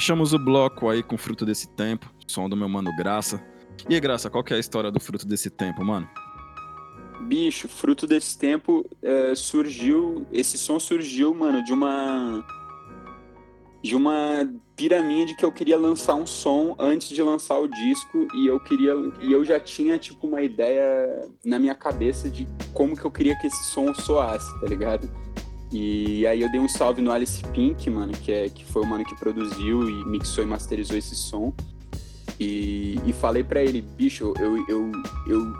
Fechamos o bloco aí com fruto desse tempo, som do meu mano Graça. E Graça, qual que é a história do fruto desse tempo, mano? Bicho, fruto desse tempo é, surgiu. Esse som surgiu, mano, de uma. De uma pirâmide que eu queria lançar um som antes de lançar o disco e eu queria. E eu já tinha, tipo, uma ideia na minha cabeça de como que eu queria que esse som soasse, tá ligado? E aí eu dei um salve no Alice Pink, mano, que, é, que foi o mano que produziu e mixou e masterizou esse som. E, e falei pra ele, bicho, eu, eu, eu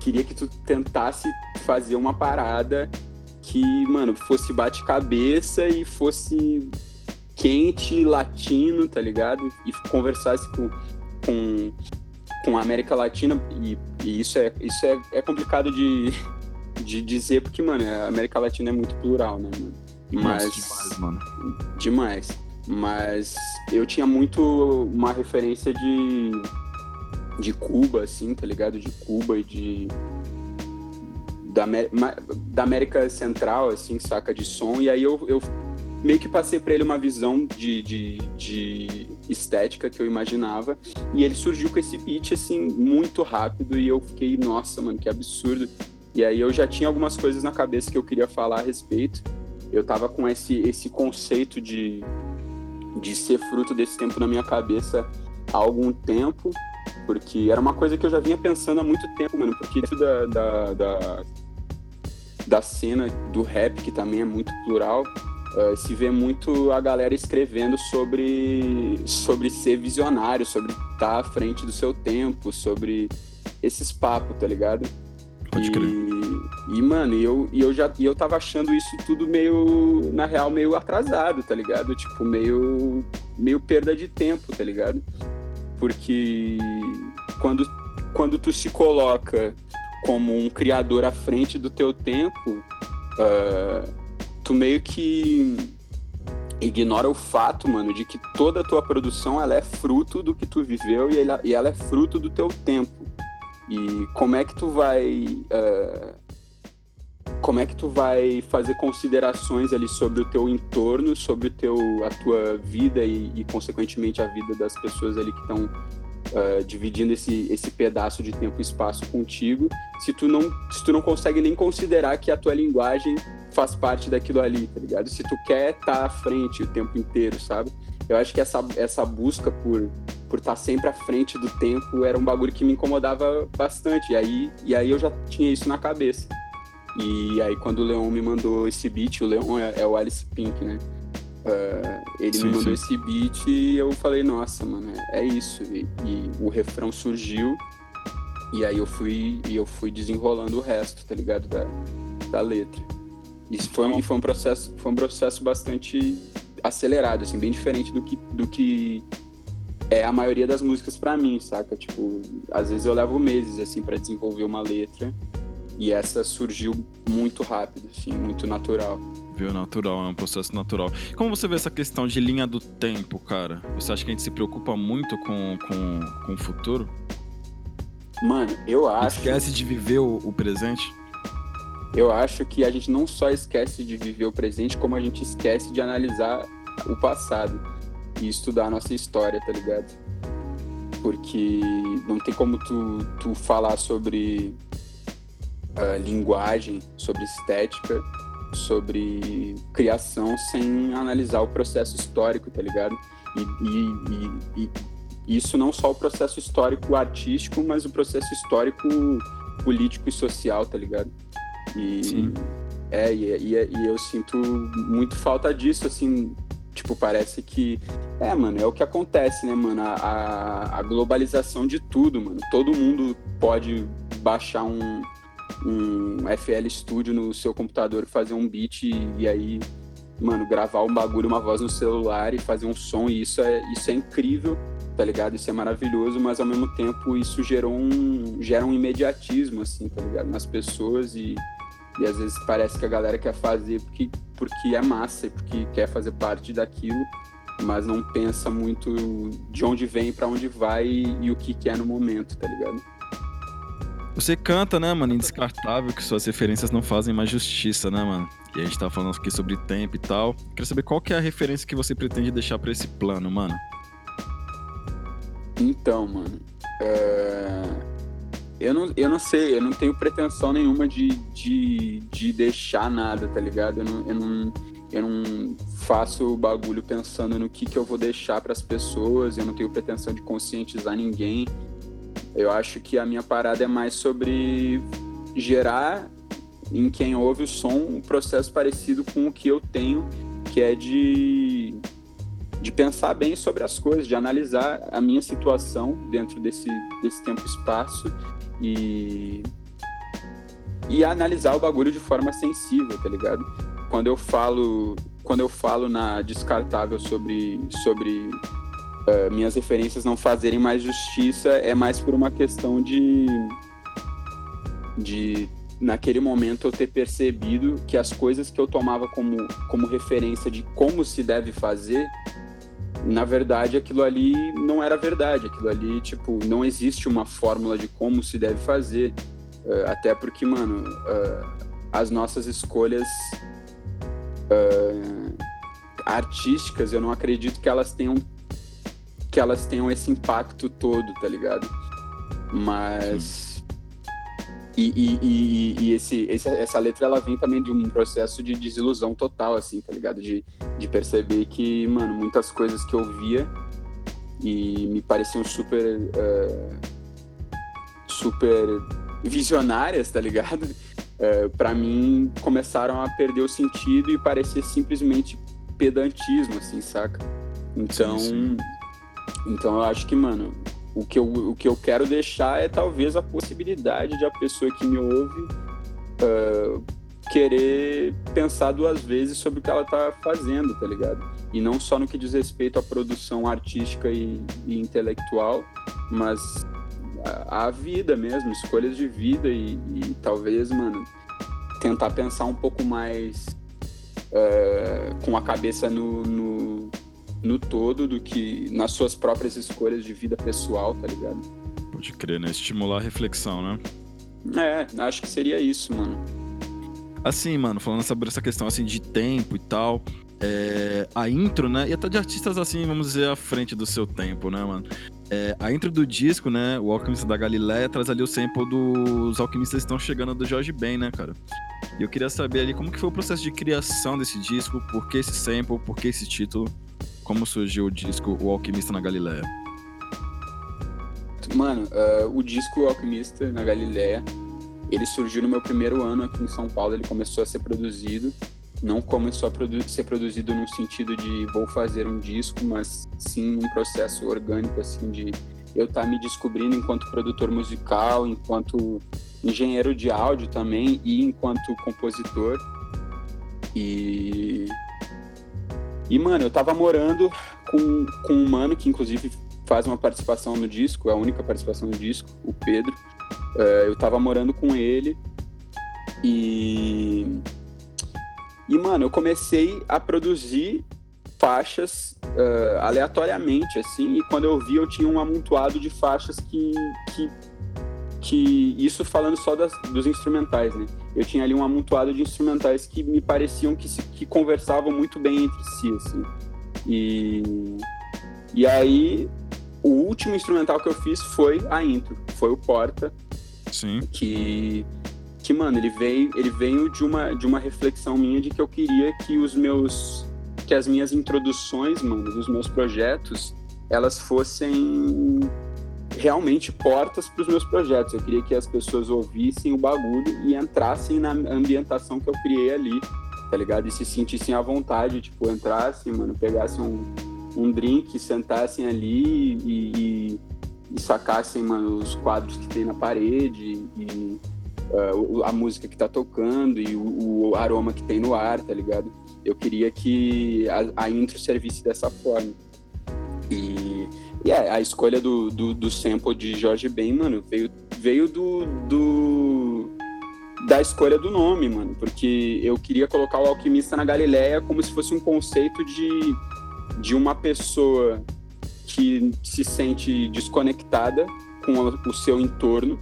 queria que tu tentasse fazer uma parada que, mano, fosse bate-cabeça e fosse quente, latino, tá ligado? E conversasse com, com, com a América Latina. E, e isso, é, isso é, é complicado de, de dizer, porque, mano, a América Latina é muito plural, né, mano? Mas. Nossa, demais, mano. Demais. Mas eu tinha muito uma referência de. de Cuba, assim, tá ligado? De Cuba e de. Da, da América Central, assim, saca de som. E aí eu, eu meio que passei pra ele uma visão de, de, de estética que eu imaginava. E ele surgiu com esse beat, assim, muito rápido. E eu fiquei, nossa, mano, que absurdo. E aí eu já tinha algumas coisas na cabeça que eu queria falar a respeito. Eu tava com esse, esse conceito de, de ser fruto desse tempo na minha cabeça há algum tempo. Porque era uma coisa que eu já vinha pensando há muito tempo, mano. Porque dentro da, da, da, da cena do rap, que também é muito plural, eh, se vê muito a galera escrevendo sobre, sobre ser visionário, sobre estar à frente do seu tempo, sobre esses papos, tá ligado? Pode e, e, mano, eu, e eu já e eu tava achando isso tudo meio, na real, meio atrasado, tá ligado? Tipo, meio, meio perda de tempo, tá ligado? Porque quando, quando tu se coloca como um criador à frente do teu tempo, ah, tu meio que ignora o fato, mano, de que toda a tua produção ela é fruto do que tu viveu e ela, e ela é fruto do teu tempo. E como é que tu vai. eh, como é que tu vai fazer considerações ali sobre o teu entorno, sobre o teu, a tua vida e, e, consequentemente, a vida das pessoas ali que estão dividindo esse, esse pedaço de tempo e espaço contigo, se tu, não, se tu não consegue nem considerar que a tua linguagem faz parte daquilo ali, tá ligado? Se tu quer estar à frente o tempo inteiro, sabe? Eu acho que essa, essa busca por por estar sempre à frente do tempo era um bagulho que me incomodava bastante. E aí, e aí eu já tinha isso na cabeça. E aí quando o Leon me mandou esse beat, o Leon é, é o Alice Pink, né? Uh, ele Sim, me mandou sim. esse beat e eu falei, nossa, mano, é, é isso. E, e o refrão surgiu e aí eu fui e eu fui desenrolando o resto, tá ligado? Da, da letra. Isso foi, foi um processo, foi um processo bastante acelerado, assim, bem diferente do que, do que é a maioria das músicas pra mim, saca? Tipo, às vezes eu levo meses assim para desenvolver uma letra e essa surgiu muito rápido, assim, muito natural. Viu? Natural, é um processo natural. Como você vê essa questão de linha do tempo, cara? Você acha que a gente se preocupa muito com, com, com o futuro? Mano, eu acho. Esquece de viver o, o presente? Eu acho que a gente não só esquece de viver o presente, como a gente esquece de analisar o passado e estudar a nossa história, tá ligado? Porque não tem como tu, tu falar sobre ah, linguagem, sobre estética, sobre criação sem analisar o processo histórico, tá ligado? E, e- e- e isso não só o processo histórico artístico, mas o processo histórico político e social, tá ligado? E é, e, e- e eu sinto muito falta disso, assim, tipo, parece que. É, mano, é o que acontece, né, mano? A, a- a globalização de tudo, mano. Todo mundo pode baixar um, um FL Studio no seu computador, fazer um beat e, e aí, mano, gravar um bagulho, uma voz no celular e fazer um som. E isso é, isso é incrível, tá ligado? Isso é maravilhoso, mas ao mesmo tempo isso gerou um, gera um imediatismo, assim, tá ligado? Nas pessoas e, e às vezes parece que a galera quer fazer porque, porque é massa, e porque quer fazer parte daquilo, mas não pensa muito de onde vem, pra onde vai e, e o que quer no momento, tá ligado? Você canta, né, mano? Indescartável que suas referências não fazem mais justiça, né, mano? E a gente tá falando aqui sobre tempo e tal. Queria saber qual que é a referência que você pretende deixar pra esse plano, mano. Então, mano, é, eu, não, eu não sei, eu não tenho pretensão nenhuma de, de, de deixar nada, tá ligado? Eu não, eu não, eu não faço o bagulho pensando no que, que eu vou deixar pras pessoas, eu não tenho pretensão de conscientizar ninguém. Eu acho que a minha parada é mais sobre gerar em quem ouve o som um processo parecido com o que eu tenho, que é de de pensar bem sobre as coisas, de analisar a minha situação dentro desse, desse tempo e e, analisar o bagulho de forma sensível, tá ligado? Quando eu falo, quando eu falo na descartável sobre, sobre eh, minhas referências não fazerem mais justiça, é mais por uma questão de, de naquele momento eu ter percebido que as coisas que eu tomava como, como referência de como se deve fazer na verdade aquilo ali não era verdade. Aquilo ali tipo não existe uma fórmula de como se deve fazer. Eh, até porque mano eh, as nossas escolhas eh, artísticas eu não acredito que elas tenham que elas tenham esse impacto todo tá ligado? Mas e, e, e, e esse, esse- essa letra ela vem também de um processo de desilusão total, assim, tá ligado? De, de perceber que, mano, muitas coisas que eu via e me pareciam super eh, super visionárias, tá ligado? É, para mim começaram a perder o sentido e parecer simplesmente pedantismo, assim, saca? Então, então eu acho que, mano, o que eu, o que eu quero deixar é talvez a possibilidade de a pessoa que me ouve ah, querer pensar duas vezes sobre o que ela tá fazendo, tá ligado? E não só no que diz respeito à produção artística e, e intelectual, mas a, a vida mesmo, escolhas de vida e, e talvez, mano, tentar pensar um pouco mais é, com a cabeça no, no, no todo do que nas suas próprias escolhas de vida pessoal, tá ligado? Pode crer, né? Estimular a reflexão, né? É, acho que seria isso, mano. Assim, mano, falando sobre essa questão assim de tempo e tal, é, a intro, né? E até de artistas assim, vamos dizer, à frente do seu tempo, né, mano? É, a intro do disco, né? O Alquimista da Galileia traz ali o sample dos Alquimistas Estão Chegando do Jorge Ben, né, cara? E eu queria saber ali como que foi o processo de criação desse disco, por que esse sample, por que esse título, como surgiu o disco O Alquimista na Galileia. Mano, ah, o disco O Alquimista na Galileia, ele surgiu no meu primeiro ano aqui em São Paulo, ele começou a ser produzido. Não começou a produ ser produzido no sentido de vou fazer um disco, mas sim um processo orgânico, assim, de eu estar me descobrindo enquanto produtor musical, enquanto engenheiro de áudio também e enquanto compositor. E. E, mano, eu tava morando com, com um mano que, inclusive, faz uma participação no disco, é a única participação no disco, o Pedro. É, eu tava morando com ele e. E, mano, eu comecei a produzir faixas eh, aleatoriamente, assim, e quando eu vi, eu tinha um amontoado de faixas que. que, que isso falando só das, dos instrumentais, né? Eu tinha ali um amontoado de instrumentais que me pareciam que, se, que conversavam muito bem entre si, assim. E. E aí, o último instrumental que eu fiz foi a intro, foi o Porta. Sim. Que, que mano, ele veio, ele veio de uma, de uma reflexão minha de que eu queria que os meus, que as minhas introduções, mano, dos meus projetos, elas fossem realmente portas para os meus projetos. Eu queria que as pessoas ouvissem o bagulho e entrassem na ambientação que eu criei ali, tá ligado? E se sentissem à vontade, tipo, entrassem, mano, pegassem um, um drink, sentassem ali e, e, e sacassem, mano, os quadros que tem na parede e uh, a música que tá tocando e o, o, aroma que tem no ar, tá ligado? Eu queria que a, a intro servisse dessa forma. E, e é, a escolha do, do, do, sample de Jorge Ben, mano, veio, veio do, do da escolha do nome, mano, porque eu queria colocar o alquimista na Galileia como se fosse um conceito de, de uma pessoa que se sente desconectada com o seu entorno,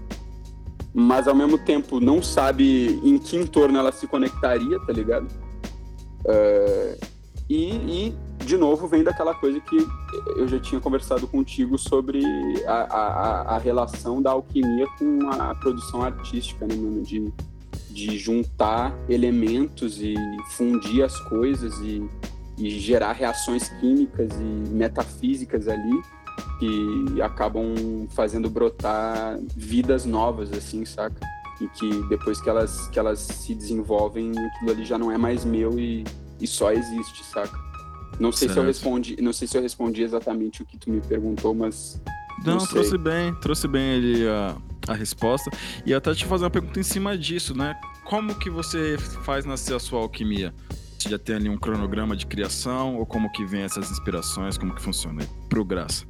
mas ao mesmo tempo não sabe em que entorno ela se conectaria, tá ligado? Uh, e, e, de novo, vem daquela coisa que eu já tinha conversado contigo sobre a, a, a relação da alquimia com a produção artística, né, mano? De, de juntar elementos e fundir as coisas e, e gerar reações químicas e metafísicas ali que acabam fazendo brotar vidas novas, assim, saca? E que depois que elas, que elas se desenvolvem, aquilo ali já não é mais meu e, e só existe, saca? Não sei Certo. se eu respondi, não sei se eu respondi exatamente o que tu me perguntou, mas Não, sei. trouxe bem, trouxe bem ali a, a resposta. E até te fazer uma pergunta em cima disso, né? Como que você faz nascer a sua alquimia? Você já tem ali um cronograma de criação? Ou como que vem essas inspirações? Como que funciona aí pro Graça?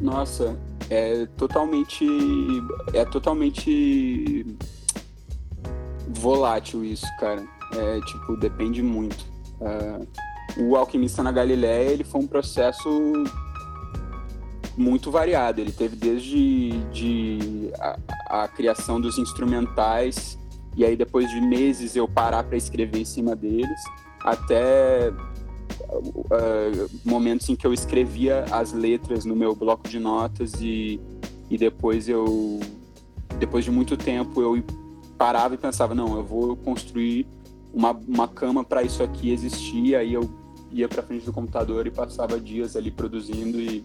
Nossa, é totalmente. É totalmente volátil isso, cara. É tipo, depende muito. Ah, o Alquimista na Galileia, ele foi um processo muito variado. Ele teve desde de a, a criação dos instrumentais, e aí depois de meses eu parar para escrever em cima deles, até uh, momentos em que eu escrevia as letras no meu bloco de notas e, e depois eu depois de muito tempo eu parava e pensava não eu vou construir uma, uma cama para isso aqui existir aí eu ia para frente do computador e passava dias ali produzindo e,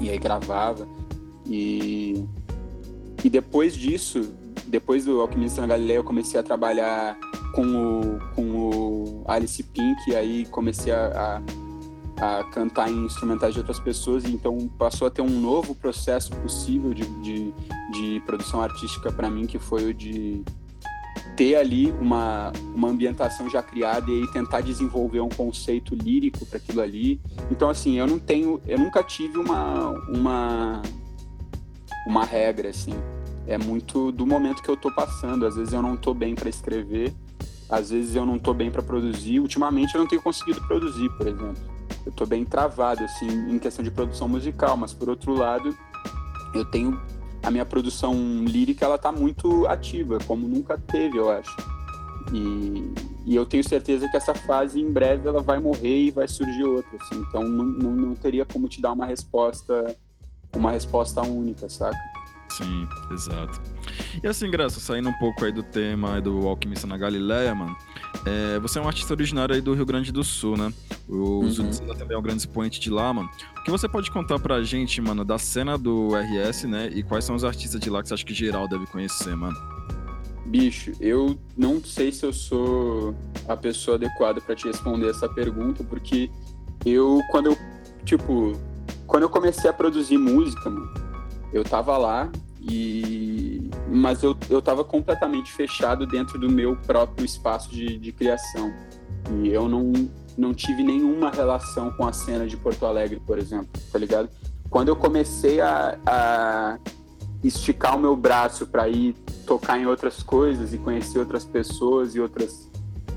E aí gravava. E, e depois disso, depois do Alquimista na Galileia, eu comecei a trabalhar com o, com o Alice Pink, e aí comecei a, a, a cantar em instrumentais de outras pessoas, então passou a ter um novo processo possível de, de, de produção artística para mim, que foi o de ter ali uma, uma ambientação já criada e tentar desenvolver um conceito lírico para aquilo ali. Então, assim, eu não tenho, eu nunca tive uma, uma, uma regra, assim. É muito do momento que eu tô passando. Às vezes eu não tô bem para escrever, às vezes eu não tô bem para produzir. Ultimamente eu não tenho conseguido produzir, por exemplo. Eu tô bem travado, assim, em questão de produção musical, mas por outro lado, eu tenho a minha produção lírica ela tá muito ativa, como nunca teve, eu acho. E, e eu tenho certeza que essa fase em breve ela vai morrer e vai surgir outra, assim. Então não, não, não teria como te dar uma resposta, uma resposta única, saca? Sim, exato. E assim, Graça, saindo um pouco aí do tema do Alquimista na Galileia, mano, é, você é um artista originário aí do Rio Grande do Sul, né? O Uhum. Zudzilla também é um grande expoente de lá, mano. O que você pode contar pra gente, mano, da cena do RS, né? E quais são os artistas de lá que você acha que geral deve conhecer, mano? Bicho, eu não sei se eu sou a pessoa adequada pra te responder essa pergunta, porque eu, quando eu, tipo, quando eu comecei a produzir música, mano, eu tava lá e. Mas eu, eu tava completamente fechado dentro do meu próprio espaço de, de criação. E eu não, não tive nenhuma relação com a cena de Porto Alegre, por exemplo, tá ligado? Quando eu comecei a, a esticar o meu braço para ir tocar em outras coisas e conhecer outras pessoas e outras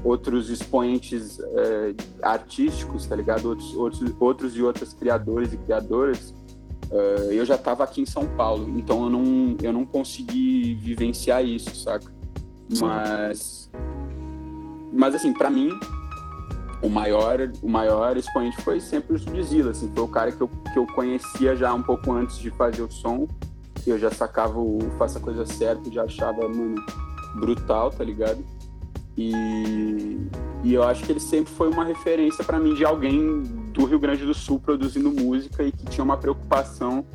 outros expoentes eh, artísticos, tá ligado? Outros, outros, outros e outras criadores e criadoras. Eh, eu já estava aqui em São Paulo, então eu não, eu não consegui vivenciar isso, saca? Mas, mas assim, para mim, o maior, o maior expoente foi sempre o Sudzilla, assim, foi o cara que eu, que eu conhecia já um pouco antes de fazer o som, eu já sacava o Faça a Coisa Certa, já achava, mano, brutal, tá ligado? E, e eu acho que ele sempre foi uma referência para mim de alguém do Rio Grande do Sul produzindo música e que tinha uma preocupação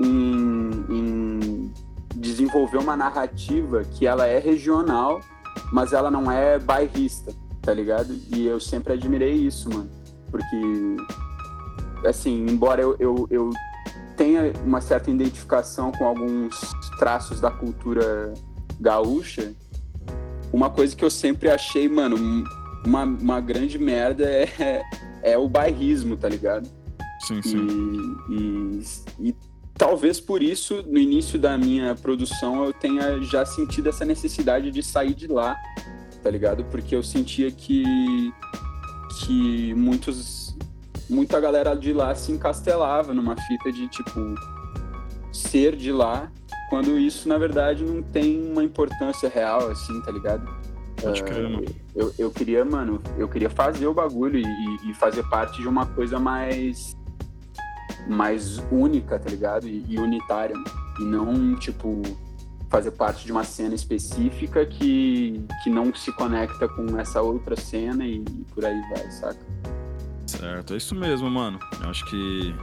em, em desenvolver uma narrativa que ela é regional, mas ela não é bairrista, tá ligado? E eu sempre admirei isso, mano. Porque, assim, embora eu, eu, eu tenha uma certa identificação com alguns traços da cultura gaúcha, uma coisa que eu sempre achei, mano, uma, uma grande merda é, é o bairrismo, tá ligado? Sim, sim. E, e, e talvez por isso, no início da minha produção, eu tenha já sentido essa necessidade de sair de lá, tá ligado? Porque eu sentia que, que muitos, muita galera de lá se encastelava numa fita de, tipo, ser de lá, quando isso, na verdade, não tem uma importância real, assim, tá ligado? Pode crer, Ah, mano. eu, eu queria, mano, eu queria fazer o bagulho e, e fazer parte de uma coisa mais mais única, tá ligado? E, e unitária. E não, tipo, fazer parte de uma cena específica que, que não se conecta com essa outra cena e, e por aí vai, saca? Certo, é isso mesmo, mano. Eu acho que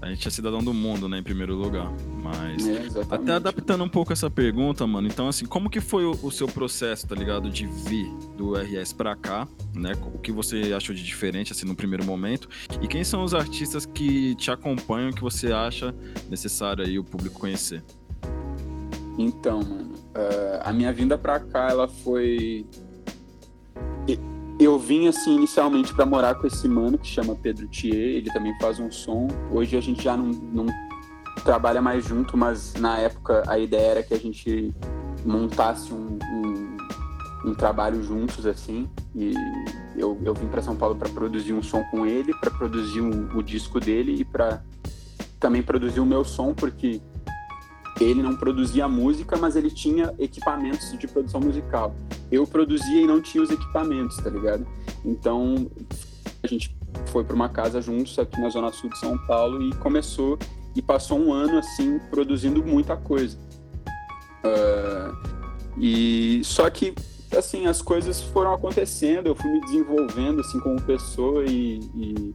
a gente é cidadão do mundo, né, em primeiro lugar. Mas É, até adaptando um pouco essa pergunta, mano. Então, assim, como que foi o, o seu processo, tá ligado, de vir do RS pra cá, né? O que você achou de diferente, assim, no primeiro momento? E quem são os artistas que te acompanham que você acha necessário aí o público conhecer? Então, mano, ah, a minha vinda pra cá, ela foi. Eu vim, assim, inicialmente pra morar com esse mano que chama Pedro Thier, ele também faz um som. Hoje a gente já não, não trabalha mais junto, mas na época a ideia era que a gente montasse um, um, um trabalho juntos, assim. E eu, eu vim pra São Paulo pra produzir um som com ele, pra produzir o, o disco dele e pra também produzir o meu som, porque ele não produzia música, mas ele tinha equipamentos de produção musical. Eu produzia e não tinha os equipamentos, tá ligado? Então a gente foi para uma casa juntos aqui na zona sul de São Paulo e começou e passou um ano assim produzindo muita coisa. Ah, e só que assim as coisas foram acontecendo, eu fui me desenvolvendo assim como pessoa e, e,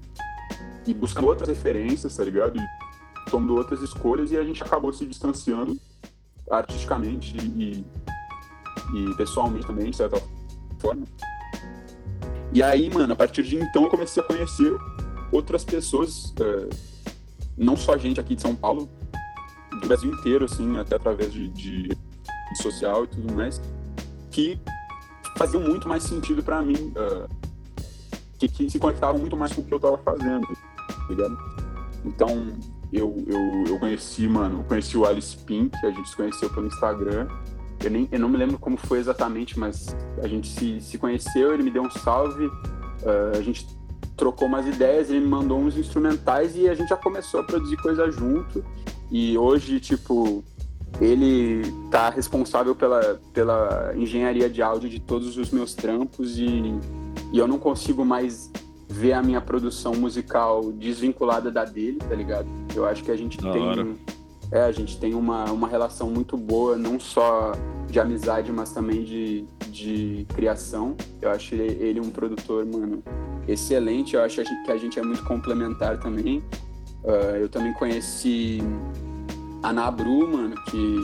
e buscando outras referências, tá ligado? E tomando outras escolhas e a gente acabou se distanciando artisticamente e, e pessoalmente também, de certa forma. E aí, mano, a partir de então eu comecei a conhecer outras pessoas, eh, não só gente aqui de São Paulo, do Brasil inteiro, assim, até através de, de rede social e tudo mais, que faziam muito mais sentido pra mim, eh, que, que se conectavam muito mais com o que eu tava fazendo, tá ligado? Então, eu, eu, eu conheci, mano, eu conheci o Alice Pink, a gente se conheceu pelo Instagram. Eu, nem, eu não me lembro como foi exatamente, mas a gente se, se conheceu, ele me deu um salve, eh, a gente trocou umas ideias, ele me mandou uns instrumentais e a gente já começou a produzir coisa junto. E hoje, tipo, ele tá responsável pela, pela engenharia de áudio de todos os meus trampos e, e eu não consigo mais ver a minha produção musical desvinculada da dele, tá ligado? Eu acho que a gente Da hora. tem é, a gente tem uma, uma relação muito boa, não só de amizade, mas também de, de criação. Eu acho ele, ele um produtor, mano, excelente. Eu acho que a gente é muito complementar também. Ah, eu também conheci a Nabru, mano, que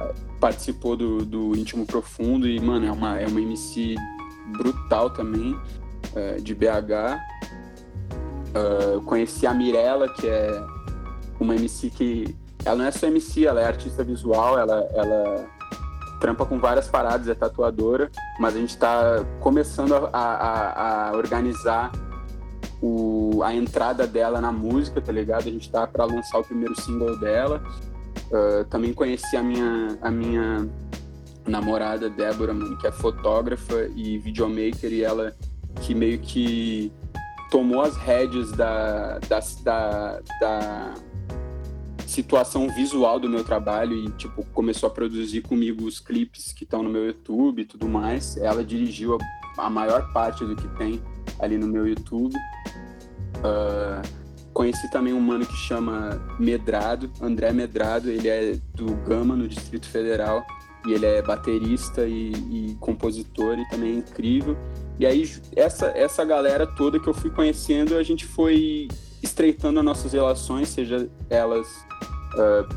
ah, participou do, do Íntimo Profundo e, mano, é uma, é uma MC brutal também, ah, de BH. Ah, eu conheci a Mirella, que é uma MC que. Ela não é só MC, ela é artista visual, ela, ela trampa com várias paradas, é tatuadora, mas a gente tá começando a, a- a organizar o, a entrada dela na música, tá ligado? A gente tá para lançar o primeiro single dela. Ah, também conheci a minha, a minha namorada Débora, mano, que é fotógrafa e videomaker, e ela que meio que tomou as rédeas da, da, da, da situação visual do meu trabalho e tipo começou a produzir comigo os clipes que estão no meu YouTube e tudo mais. Ela dirigiu a, a maior parte do que tem ali no meu YouTube. Ah, conheci também um mano que chama Medrado, André Medrado. Ele é do Gama no Distrito Federal e ele é baterista e, e compositor e também é incrível. E aí essa essa galera toda que eu fui conhecendo, a gente foi estreitando as nossas relações, seja elas ah,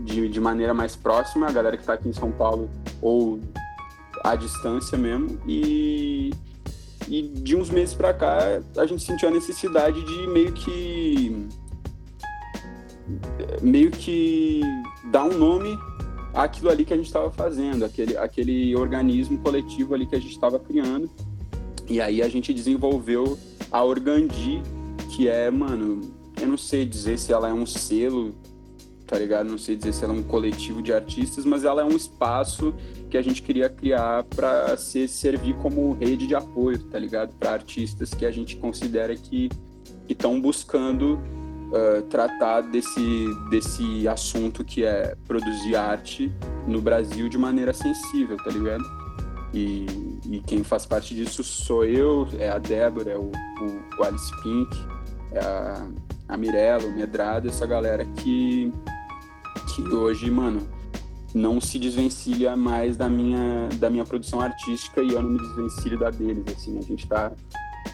de, de maneira mais próxima, a galera que está aqui em São Paulo, ou à distância mesmo. E, e de uns meses para cá, a gente sentiu a necessidade de meio que. meio que dar um nome àquilo ali que a gente estava fazendo, aquele, aquele organismo coletivo ali que a gente estava criando. E aí a gente desenvolveu a Organdi, que é, mano, eu não sei dizer se ela é um selo, tá ligado? Não sei dizer se ela é um coletivo de artistas, mas ela é um espaço que a gente queria criar para se servir como rede de apoio, tá ligado? Para artistas que a gente considera que estão buscando uh, tratar desse, desse assunto que é produzir arte no Brasil de maneira sensível, tá ligado? E, e quem faz parte disso sou eu, é a Débora, é o, o, o Alice Pink, é a, a Mirella, o Medrado, essa galera que, que hoje, mano, não se desvencilha mais da minha, da minha produção artística e eu não me desvencilho da deles, assim, a gente tá,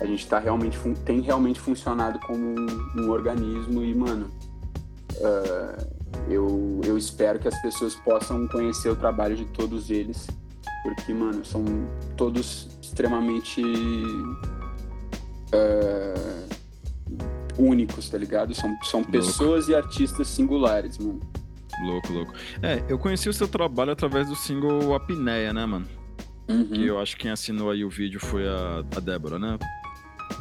a gente tá realmente, tem realmente funcionado como um, um organismo e, mano, ah, eu, eu espero que as pessoas possam conhecer o trabalho de todos eles, porque, mano, são todos extremamente ah, únicos, tá ligado? São, são pessoas e artistas singulares, mano. Louco, louco. É, eu conheci o seu trabalho através do single Apneia, né, mano? Que eu acho que quem assinou aí o vídeo foi a, a Débora, né?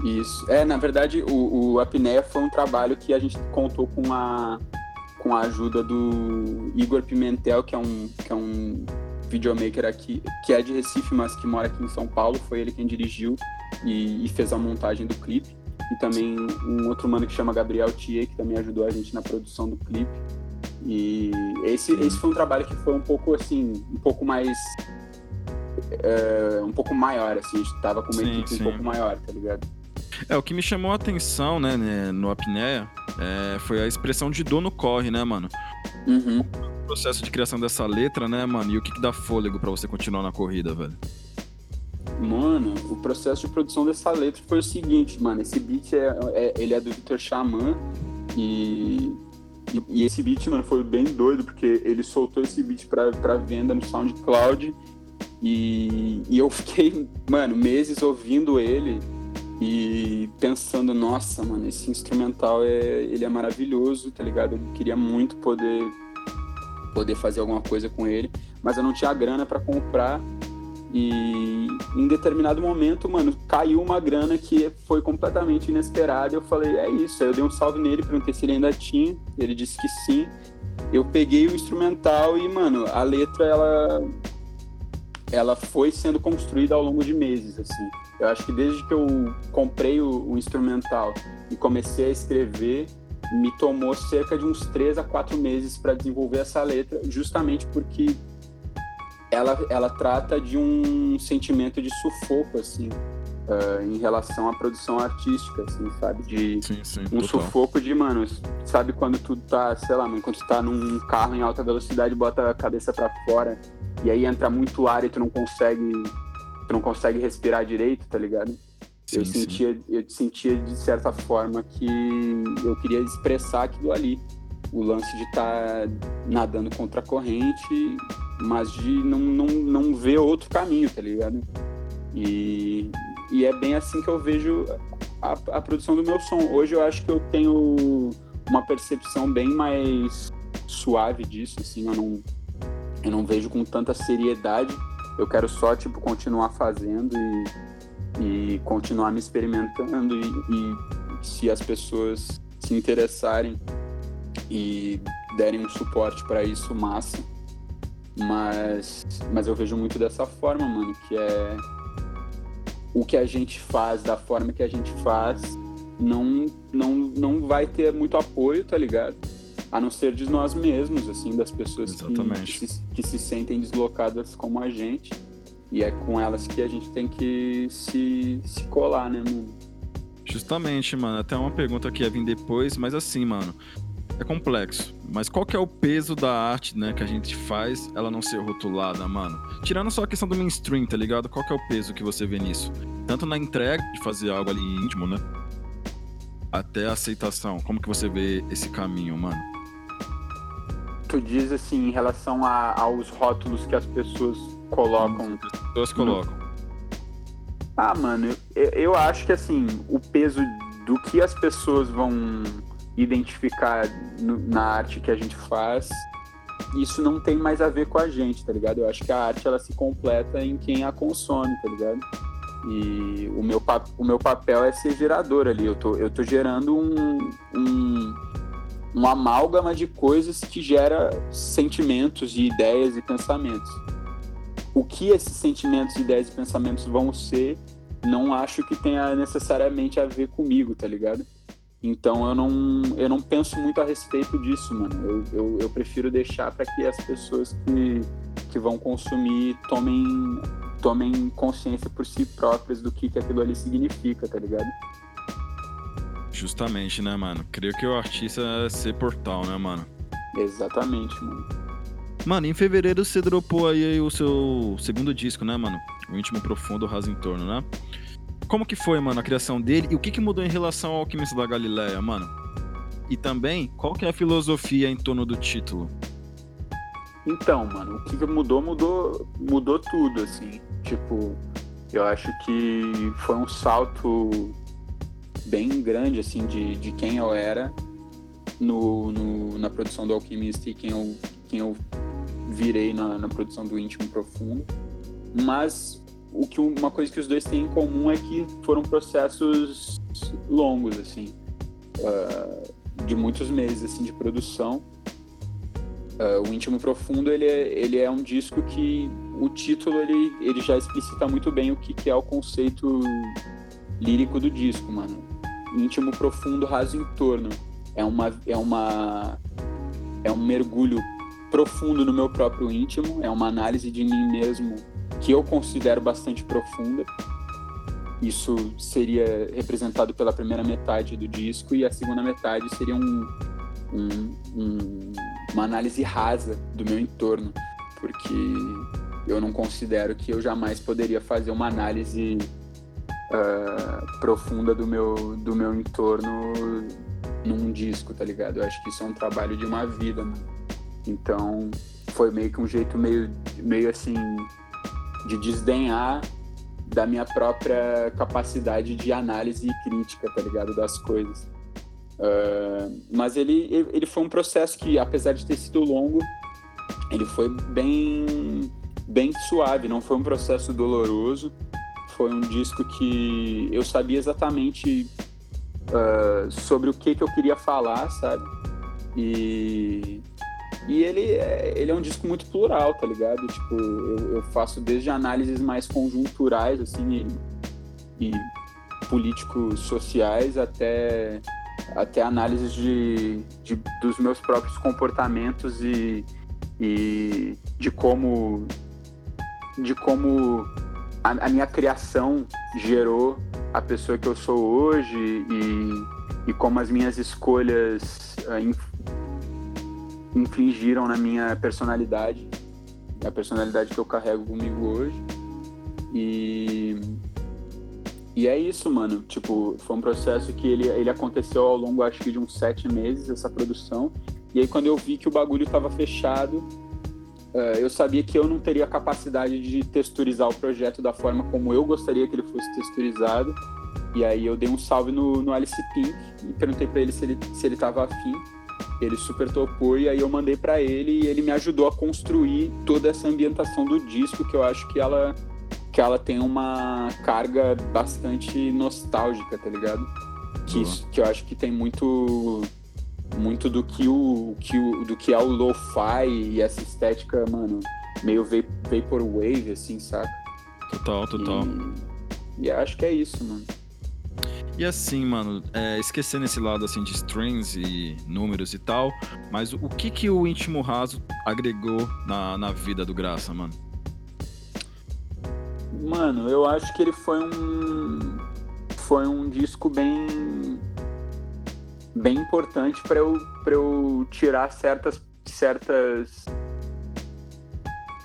Isso. É, na verdade, o, o Apneia foi um trabalho que a gente contou com a, com a ajuda do Igor Pimentel, que é um, que é um videomaker aqui, que é de Recife, mas que mora aqui em São Paulo. Foi ele quem dirigiu e, e fez a montagem do clipe. E também um outro mano que chama Gabriel Thier, que também ajudou a gente na produção do clipe. E esse, esse foi um trabalho que foi um pouco assim, um pouco mais. é, um pouco maior, assim, a gente tava com uma Sim, equipe sim. um pouco maior, tá ligado? É, o que me chamou a atenção, né, né, no Apneia, é, foi a expressão de dor no corre, né, mano? Uhum. O processo de criação dessa letra, né, mano? E o que, que dá fôlego pra você continuar na corrida, velho? Mano, o processo de produção dessa letra foi o seguinte, mano. Esse beat é, é- ele é do Victor Xamã e? E, e esse beat, mano, foi bem doido, porque ele soltou esse beat pra, pra venda no SoundCloud e, e eu fiquei, mano, meses ouvindo ele e pensando, nossa, mano, esse instrumental é, ele é maravilhoso, tá ligado? Eu queria muito poder poder fazer alguma coisa com ele, mas eu não tinha grana pra comprar e em determinado momento, mano, caiu uma grana que foi completamente inesperada. Eu falei, é isso. Aí eu dei um salve nele, perguntei se ele ainda tinha. Ele disse que sim. Eu peguei o instrumental e, mano, a letra, ela ela foi sendo construída ao longo de meses, assim. Eu acho que desde que eu comprei o, o instrumental e comecei a escrever, me tomou cerca de uns três a quatro meses para desenvolver essa letra, justamente porque ela, ela trata de um sentimento de sufoco, assim, uh, em relação à produção artística, assim, sabe? De sim, sim, um total. sufoco de, mano, sabe quando tu tá, sei lá, mano, quando tu tá num carro em alta velocidade, bota a cabeça para fora e aí entra muito ar e tu não consegue, tu não consegue respirar direito, tá ligado? Sim, eu sim. sentia, eu sentia de certa forma que eu queria expressar aquilo ali, o lance de estar nadando contra a corrente, mas de não, não, não ver outro caminho, tá ligado? E, e é bem assim que eu vejo a, a produção do meu som. Hoje eu acho que eu tenho uma percepção bem mais suave disso, assim, eu não, eu não vejo com tanta seriedade. Eu quero só, tipo, continuar fazendo e, e continuar me experimentando e, e se as pessoas se interessarem e derem um suporte para isso, massa. Mas, mas eu vejo muito dessa forma, mano, que é o que a gente faz, da forma que a gente faz, não, não, não vai ter muito apoio, tá ligado? A não ser de nós mesmos, assim, das pessoas que, Exatamente. que, se, que se sentem deslocadas como a gente. E é com elas que a gente tem que se, se colar, né, mano? Justamente, mano. Até uma pergunta que ia vir depois, mas assim, mano. É complexo. Mas qual que é o peso da arte, né, que a gente faz, ela não ser rotulada, mano? Tirando só a questão do mainstream, tá ligado? Qual que é o peso que você vê nisso? Tanto na entrega de fazer algo ali íntimo, né? Até a aceitação. Como que você vê esse caminho, mano? Tu diz, assim, em relação a- aos rótulos que as pessoas colocam. As pessoas colocam. Ah, mano, eu, eu acho que assim, o peso do que as pessoas vão identificar no- na arte que a gente faz, isso não tem mais a ver com a gente, tá ligado? Eu acho que a arte ela se completa em quem a consome, tá ligado? E o meu, o meu papel é ser gerador ali. Eu tô, eu tô gerando um, um, uma amálgama de coisas que gera sentimentos e ideias e pensamentos o que esses sentimentos, ideias e pensamentos vão ser, não acho que tenha necessariamente a ver comigo, tá ligado? Então eu não, eu não penso muito a respeito disso, mano. Eu, eu, eu prefiro deixar para que as pessoas que, que vão consumir tomem, tomem consciência por si próprias do que, que aquilo ali significa, tá ligado? Justamente, né, mano? Creio que o artista é ser portal, né, mano? Exatamente, mano. Mano, em fevereiro você dropou aí o seu segundo disco, né, mano? O Íntimo Profundo, Raso em Torno, né? Como que foi, mano, a criação dele e o que que mudou em relação ao Alquimista da Galileia, mano? E também, qual que é a filosofia em torno do título? Então, mano, o que mudou, mudou, mudou tudo, assim. Tipo, eu acho que foi um salto bem grande, assim, de, de quem eu era no, no- na produção do Alquimista e quem eu, quem eu virei na, na produção do Íntimo Profundo. Mas o que, uma coisa que os dois têm em comum é que foram processos longos, assim, ah, de muitos meses, assim, de produção. Ah, o Íntimo Profundo ele é, ele é um disco que o título ele, ele já explicita muito bem o que, que é o conceito lírico do disco, mano. Íntimo Profundo Raso em Torno é uma é uma é um mergulho profundo no meu próprio íntimo, é uma análise de mim mesmo que eu considero bastante profunda. Isso seria representado pela primeira metade do disco e a segunda metade seria um, um- um- uma análise rasa do meu entorno, porque eu não considero que eu jamais poderia fazer uma análise ah, profunda do meu, do meu entorno num disco, tá ligado? Eu acho que isso é um trabalho de uma vida. Então, foi meio que um jeito meio, meio assim de desdenhar da minha própria capacidade de análise e crítica, tá ligado? Das coisas. Uh, mas ele ele foi um processo que, apesar de ter sido longo, ele foi bem, bem suave, não foi um processo doloroso. Foi um disco que eu sabia exatamente uh, sobre o que, que eu queria falar, sabe? E, e ele, é, ele é um disco muito plural, tá ligado? Tipo, eu, eu faço desde análises mais conjunturais, assim, e, e políticos sociais até até análises de, de, dos meus próprios comportamentos e, e de como de como a, a, minha criação gerou a pessoa que eu sou hoje e, e como as minhas escolhas uh, inf, infligiram na minha personalidade, a personalidade que eu carrego comigo hoje. E e é isso, mano. Tipo, foi um processo que ele, ele aconteceu ao longo, acho que, de uns sete meses, essa produção. E aí, quando eu vi que o bagulho tava fechado, eu sabia que eu não teria capacidade de texturizar o projeto da forma como eu gostaria que ele fosse texturizado. E aí, eu dei um salve no, no Alice Pink e perguntei para ele se ele, se ele tava afim. Ele super topou e aí eu mandei para ele e ele me ajudou a construir toda essa ambientação do disco, que eu acho que ela que ela tem uma carga bastante nostálgica, tá ligado? Que, isso, que eu acho que tem muito muito do que o, que o do que é o lo-fi e essa estética, mano, meio vaporwave assim, saca? Total, total. E, e acho que é isso, mano. E assim, mano, é, esquecendo esse lado assim de strings e números e tal, mas o, que que o íntimo raso agregou na, na vida do Graça, mano? Mano, eu acho que ele foi um foi um disco bem bem importante para eu eu tirar certas certas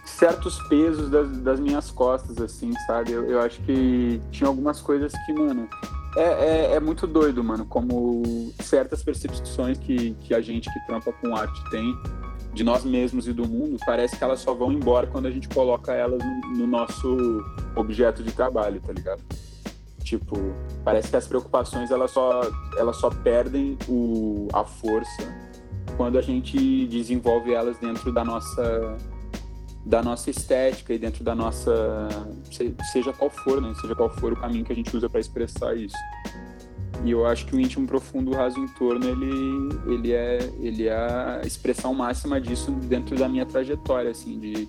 certos pesos das, das minhas costas assim, sabe? Eu, eu, acho que tinha algumas coisas que, mano, é, é, é, muito doido, mano, como certas percepções que, que a gente que trampa com arte tem de nós mesmos e do mundo, parece que elas só vão embora quando a gente coloca elas no, no nosso objeto de trabalho, tá ligado? Tipo, parece que as preocupações elas só, elas só perdem o, a força quando a gente desenvolve elas dentro da nossa da nossa estética e dentro da nossa seja qual for, né? Seja qual for o caminho que a gente usa para expressar isso. E eu acho que o íntimo profundo, o raso em torno, ele, ele, é, ele é a expressão máxima disso dentro da minha trajetória, assim, de,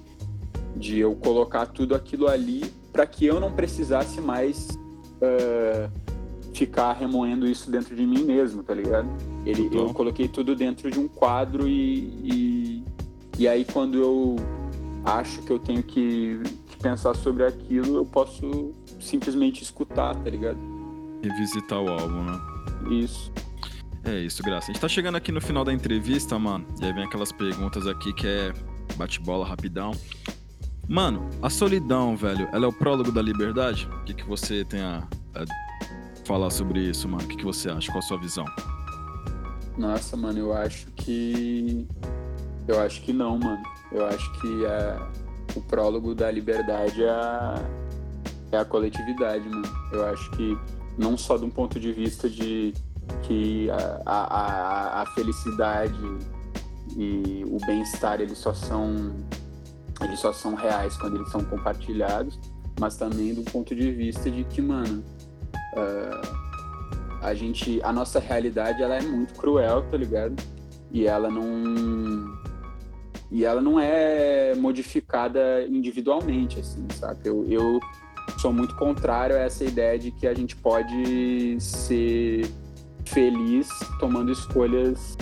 de eu colocar tudo aquilo ali para que eu não precisasse mais uh, ficar remoendo isso dentro de mim mesmo, tá ligado? Ele, eu coloquei tudo dentro de um quadro e, e, e aí quando eu acho que eu tenho que, que pensar sobre aquilo, eu posso simplesmente escutar, tá ligado? Revisitar o álbum, né? Isso. É isso, Graça. A gente tá chegando aqui no final da entrevista, mano. E aí vem aquelas perguntas aqui que é bate-bola rapidão. Mano, a solidão, velho, ela é o prólogo da liberdade? O que, que você tem a, a falar sobre isso, mano? O que, que você acha? Qual a sua visão? Nossa, mano, eu acho que. Eu acho que não, mano. Eu acho que é... o prólogo da liberdade é a... é a coletividade, mano. Eu acho que não só de um ponto de vista de que a, a, a felicidade e o bem-estar eles só são eles só são reais quando eles são compartilhados, mas também do ponto de vista de que, mano, uh, a gente, a nossa realidade ela é muito cruel, tá ligado? E ela não e ela não é modificada individualmente, assim, sabe? Eu, eu sou muito contrário a essa ideia de que a gente pode ser feliz tomando escolhas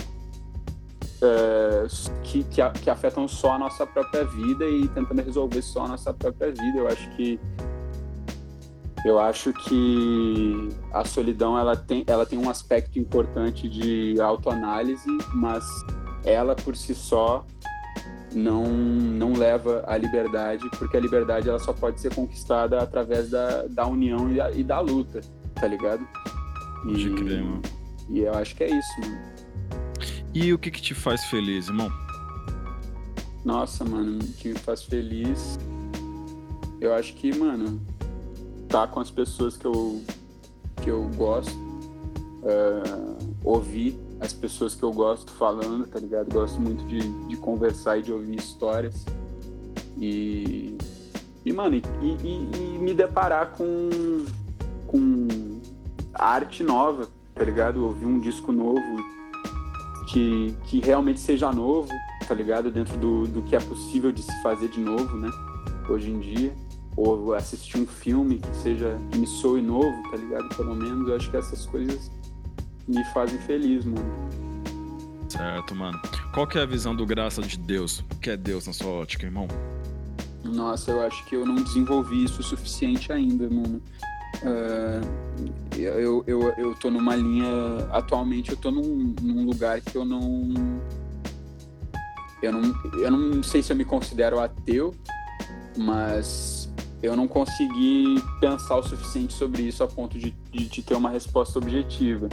uh, que, que, que, afetam só a nossa própria vida e tentando resolver só a nossa própria vida. Eu acho que eu acho que a solidão ela tem, ela tem um aspecto importante de autoanálise, mas ela por si só não, não leva à liberdade, porque a liberdade ela só pode ser conquistada através da, da união e da, e da luta, tá ligado? E, crer, mano. E eu acho que é isso, mano. E o que que te faz feliz, irmão? Nossa, mano, o que me faz feliz. Eu acho que, mano, tá com as pessoas que eu, que eu gosto. é, ouvir as pessoas que eu gosto falando, tá ligado? Gosto muito de, de conversar e de ouvir histórias. E, e mano, e, e- e me deparar com, com arte nova, tá ligado? Ouvir um disco novo que, que realmente seja novo, tá ligado? Dentro do, do que é possível de se fazer de novo, né? Hoje em dia. Ou assistir um filme que seja, que me soe novo, tá ligado? Pelo menos eu acho que essas coisas me fazem feliz, mano. Certo, mano. Qual que é a visão do graça de Deus? O que é Deus na sua ótica, irmão? Nossa, eu acho que eu não desenvolvi isso o suficiente ainda, mano. Ah, eu, eu, eu tô numa linha. Atualmente eu tô num, num lugar que eu não. Eu não, eu não sei se eu me considero ateu, mas eu não consegui pensar o suficiente sobre isso a ponto de, de, de ter uma resposta objetiva.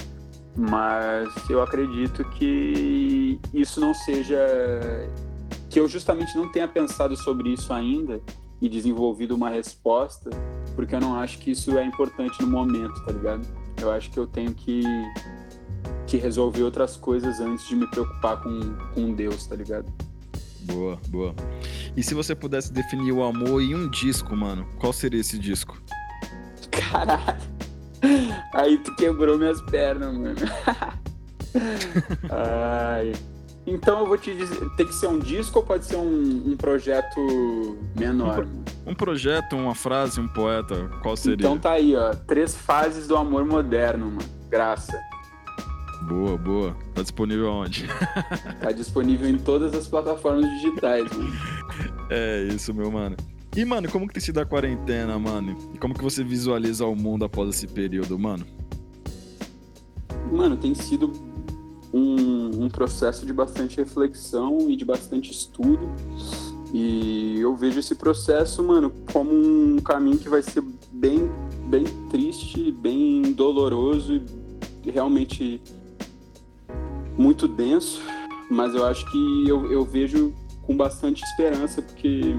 Mas eu acredito que isso não seja. que eu justamente não tenha pensado sobre isso ainda e desenvolvido uma resposta, porque eu não acho que isso é importante no momento, tá ligado? Eu acho que eu tenho que, que resolver outras coisas antes de me preocupar com, com Deus, tá ligado? Boa, boa. E se você pudesse definir o amor em um disco, mano, qual seria esse disco? Caralho. Aí tu quebrou minhas pernas, mano. Ai. Então eu vou te dizer, tem que ser um disco ou pode ser um, um projeto menor? mano? Um projeto, uma frase, um poeta, qual seria? Então tá aí, ó. Três fases do amor moderno, mano. Graça. Boa, boa. Tá disponível aonde? Tá disponível em todas as plataformas digitais, mano. É isso, meu mano. E, mano, como que tem sido a quarentena, mano? E como que você visualiza o mundo após esse período, mano? Mano, tem sido um, um processo de bastante reflexão e de bastante estudo. E eu vejo esse processo, mano, como um caminho que vai ser bem, bem triste, bem doloroso e realmente muito denso. Mas eu acho que eu, eu vejo com bastante esperança, porque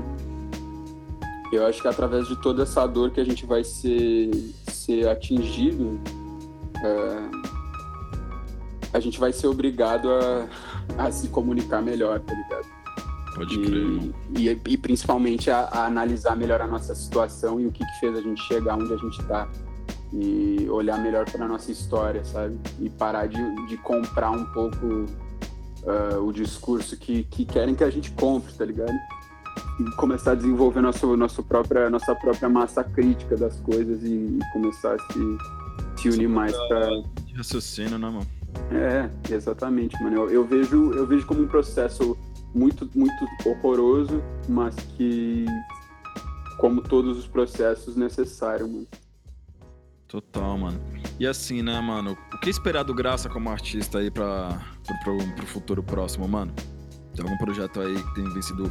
eu acho que através de toda essa dor que a gente vai ser, ser atingido, é, a gente vai ser obrigado a, a se comunicar melhor, tá ligado? Pode e, crer, irmão. e, e principalmente a, a analisar melhor a nossa situação e o que, que fez a gente chegar onde a gente tá. E olhar melhor para nossa história, sabe? E parar de, de comprar um pouco ah, o discurso que, que querem que a gente compre, tá ligado? E começar a desenvolver nosso, nosso própria, nossa própria massa crítica das coisas e, e começar a se, se unir mais para raciocínio, né, mano? É, exatamente, mano. Eu, eu vejo, eu vejo como um processo muito, muito horroroso, mas que, como todos os processos, necessário, mano. Total, mano. E assim, né, mano? O que esperar do Graça como artista aí pra, pro, pro, pro futuro próximo, mano? Tem algum projeto aí que tem sido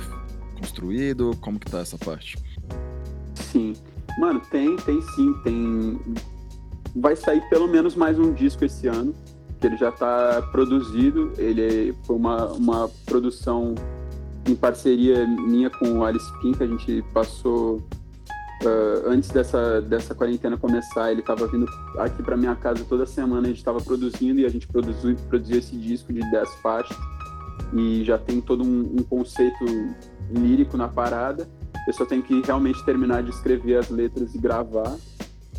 construído? Como que tá essa parte? Sim. Mano, tem, tem sim, tem. Vai sair pelo menos mais um disco esse ano, que ele já tá produzido. Ele foi uma, uma produção em parceria minha com o Alice Pin, que a gente passou ah, antes dessa, dessa quarentena começar, ele estava vindo aqui para minha casa toda semana, a gente estava produzindo e a gente produziu, produziu esse disco de 10 faixas e já tem todo um, um conceito lírico na parada. Eu só tenho que realmente terminar de escrever as letras e gravar.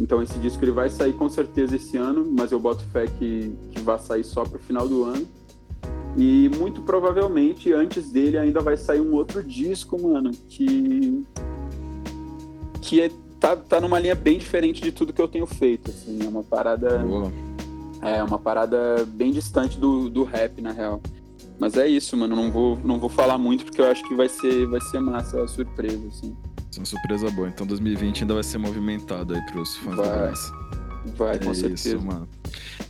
Então esse disco ele vai sair com certeza esse ano, mas eu boto fé que, que vai sair só pro final do ano. E muito provavelmente antes dele ainda vai sair um outro disco, mano, que que é, tá, tá numa linha bem diferente de tudo que eu tenho feito, assim, é uma parada Boa. é uma parada bem distante do, do rap, na real. Mas é isso, mano, não vou, não vou falar muito porque eu acho que vai ser, vai ser massa a surpresa, assim. Uma surpresa boa. Então 2020 ainda vai ser movimentado aí pros fãs do Vai. Graça. Vai, com é certeza. Isso, mano.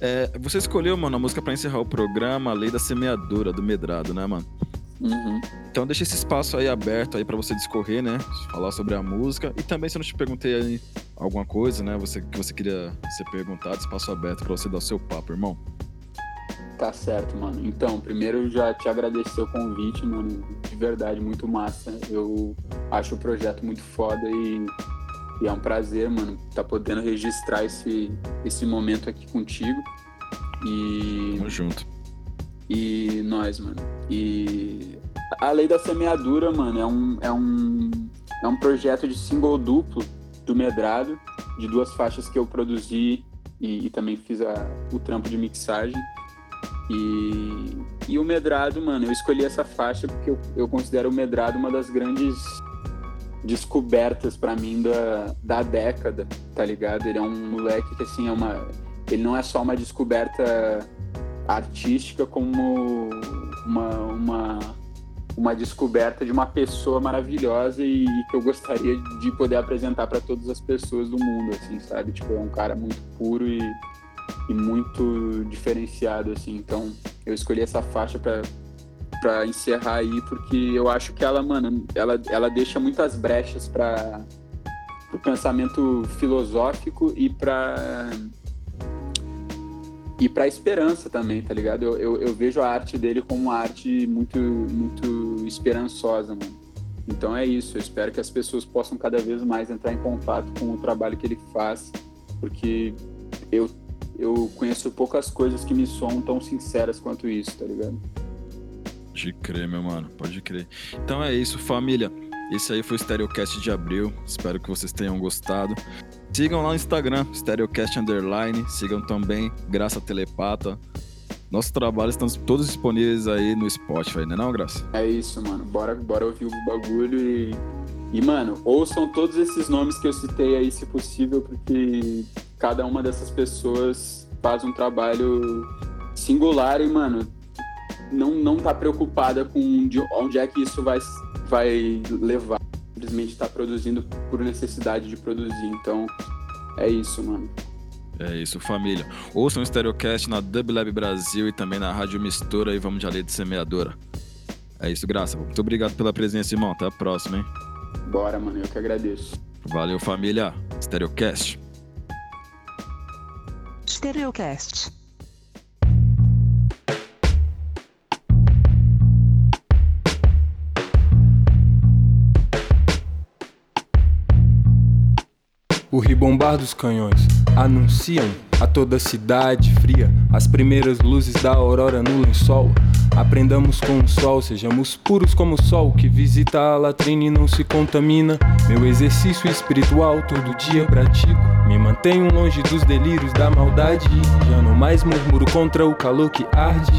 É, você escolheu, mano, a música pra encerrar o programa, a Lei da Semeadura, do Medrado, né, mano? Uhum. Então deixa esse espaço aí aberto aí para você discorrer, né? Falar sobre a música. E também se eu não te perguntei aí alguma coisa, né? Você, que você queria ser perguntado, espaço aberto para você dar o seu papo, irmão. Tá certo, mano. Então, primeiro já te agradecer o convite, mano. De verdade, muito massa. Eu acho o projeto muito foda e, e é um prazer, mano, tá podendo registrar esse, esse momento aqui contigo. E. Tamo junto. E nós, mano. E a Lei da Semeadura, mano, é um, é um, é um projeto de single duplo do Medrado, de duas faixas que eu produzi e, e também fiz a, o trampo de mixagem. E, e o Medrado, mano, eu escolhi essa faixa porque eu, eu considero o Medrado uma das grandes descobertas pra mim da, da década, tá ligado? Ele é um moleque que, assim, é uma. Ele não é só uma descoberta artística, como uma, uma, uma descoberta de uma pessoa maravilhosa e, e que eu gostaria de poder apresentar pra todas as pessoas do mundo, assim, sabe? Tipo, é um cara muito puro e, e muito diferenciado, assim. Então, eu escolhi essa faixa pra para encerrar aí, porque eu acho que ela, mano, ela, ela deixa muitas brechas para o pensamento filosófico e para e para esperança também, tá ligado? Eu, eu, eu, vejo a arte dele como uma arte muito muito esperançosa, mano. Então é isso. Eu espero que as pessoas possam cada vez mais entrar em contato com o trabalho que ele faz, porque eu eu conheço poucas coisas que me soam tão sinceras quanto isso, tá ligado? Pode crer, meu mano, pode crer. Então é isso, família. Esse aí foi o Stereocast de abril. Espero que vocês tenham gostado. Sigam lá no Instagram, Stereocast Underline. Sigam também Graça Telepata. Nossos trabalhos estão todos disponíveis aí no Spotify, né não, Graça? É isso, mano. Bora, bora ouvir o bagulho e. E, mano, ouçam todos esses nomes que eu citei aí, se possível, porque cada uma dessas pessoas faz um trabalho singular e, mano, não, não tá preocupada com de onde é que isso vai, vai levar. Simplesmente tá produzindo por necessidade de produzir. Então, é isso, mano. É isso, família. Ouçam o Stereocast na Dub Lab Brasil e também na Rádio Mistura e vamos de Alê de Semeadora. É isso, Graça. Muito obrigado pela presença, irmão. Até a próxima, hein? Bora, mano. Eu que agradeço. Valeu, família. Stereocast. Stereocast. O ribombar dos canhões anunciam a toda cidade fria as primeiras luzes da aurora no lençol. Aprendamos com o sol, sejamos puros como o sol que visita a latrina e não se contamina. Meu exercício espiritual todo dia pratico. Me mantenho longe dos delírios da maldade. Já não mais murmuro contra o calor que arde.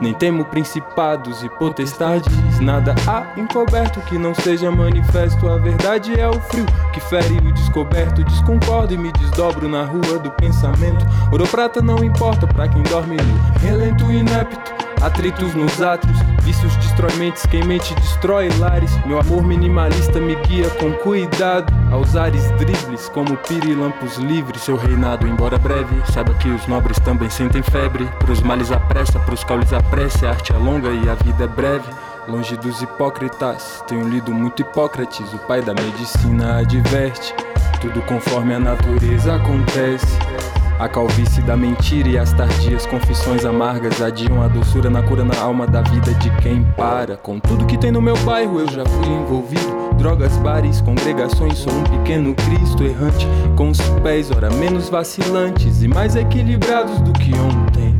Nem temo principados e potestades. Nada há encoberto que não seja manifesto. A verdade é o frio que fere o descoberto. Desconcordo e me desdobro na rua do pensamento. Ouro prata não importa pra quem dorme no relento inepto. Atritos nos átrios, vícios destrói mentes, quem mente destrói lares. Meu amor minimalista me guia com cuidado aos ares dribles, como pirilampos livres. Seu reinado, embora breve, saiba que os nobres também sentem febre. Pros males a pressa, pros caules a prece, a arte é longa e a vida é breve. Longe dos hipócritas, tenho lido muito Hipócrates, o pai da medicina adverte. Tudo conforme a natureza acontece. A calvície da mentira e as tardias confissões amargas adiam a doçura na cura na alma da vida de quem para. Com tudo que tem no meu bairro eu já fui envolvido. Drogas, bares, congregações, sou um pequeno Cristo errante. Com os pés, ora menos vacilantes e mais equilibrados do que ontem.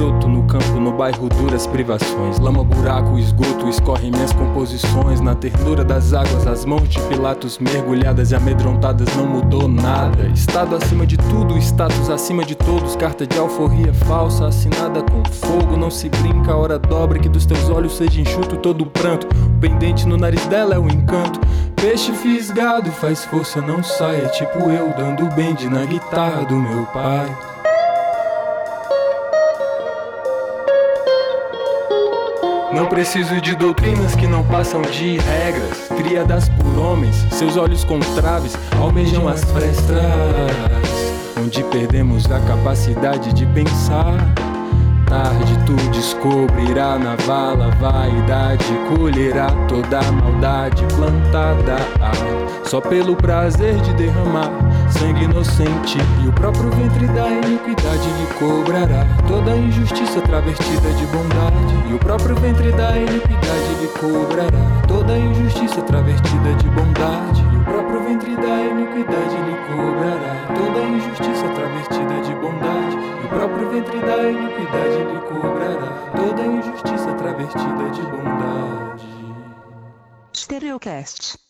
No campo, no bairro, duras privações. Lama, buraco, esgoto, escorrem minhas composições. Na ternura das águas, as mãos de Pilatos mergulhadas e amedrontadas não mudou nada. Estado acima de tudo, status acima de todos. Carta de alforria falsa, assinada com fogo. Não se brinca, hora dobra que dos teus olhos seja enxuto todo o pranto. O pendente no nariz dela é o encanto. Peixe fisgado faz força, não sai. É tipo eu dando bend na guitarra do meu pai. Não preciso de doutrinas que não passam de regras. Criadas por homens, seus olhos com traves almejam as frestas. Onde perdemos a capacidade de pensar. Tarde tu descobrirá na vala vaidade, colherá toda a maldade plantada só pelo prazer de derramar sangue inocente e o próprio ventre da iniquidade lhe cobrará. Toda a injustiça travestida de bondade e o próprio ventre da iniquidade lhe cobrará. Toda a injustiça travestida de bondade e o próprio ventre da iniquidade lhe cobrará. Toda a injustiça travestida de bondade próprio ventre da iniquidade lhe cobrará toda injustiça travestida de bondade Stereocast.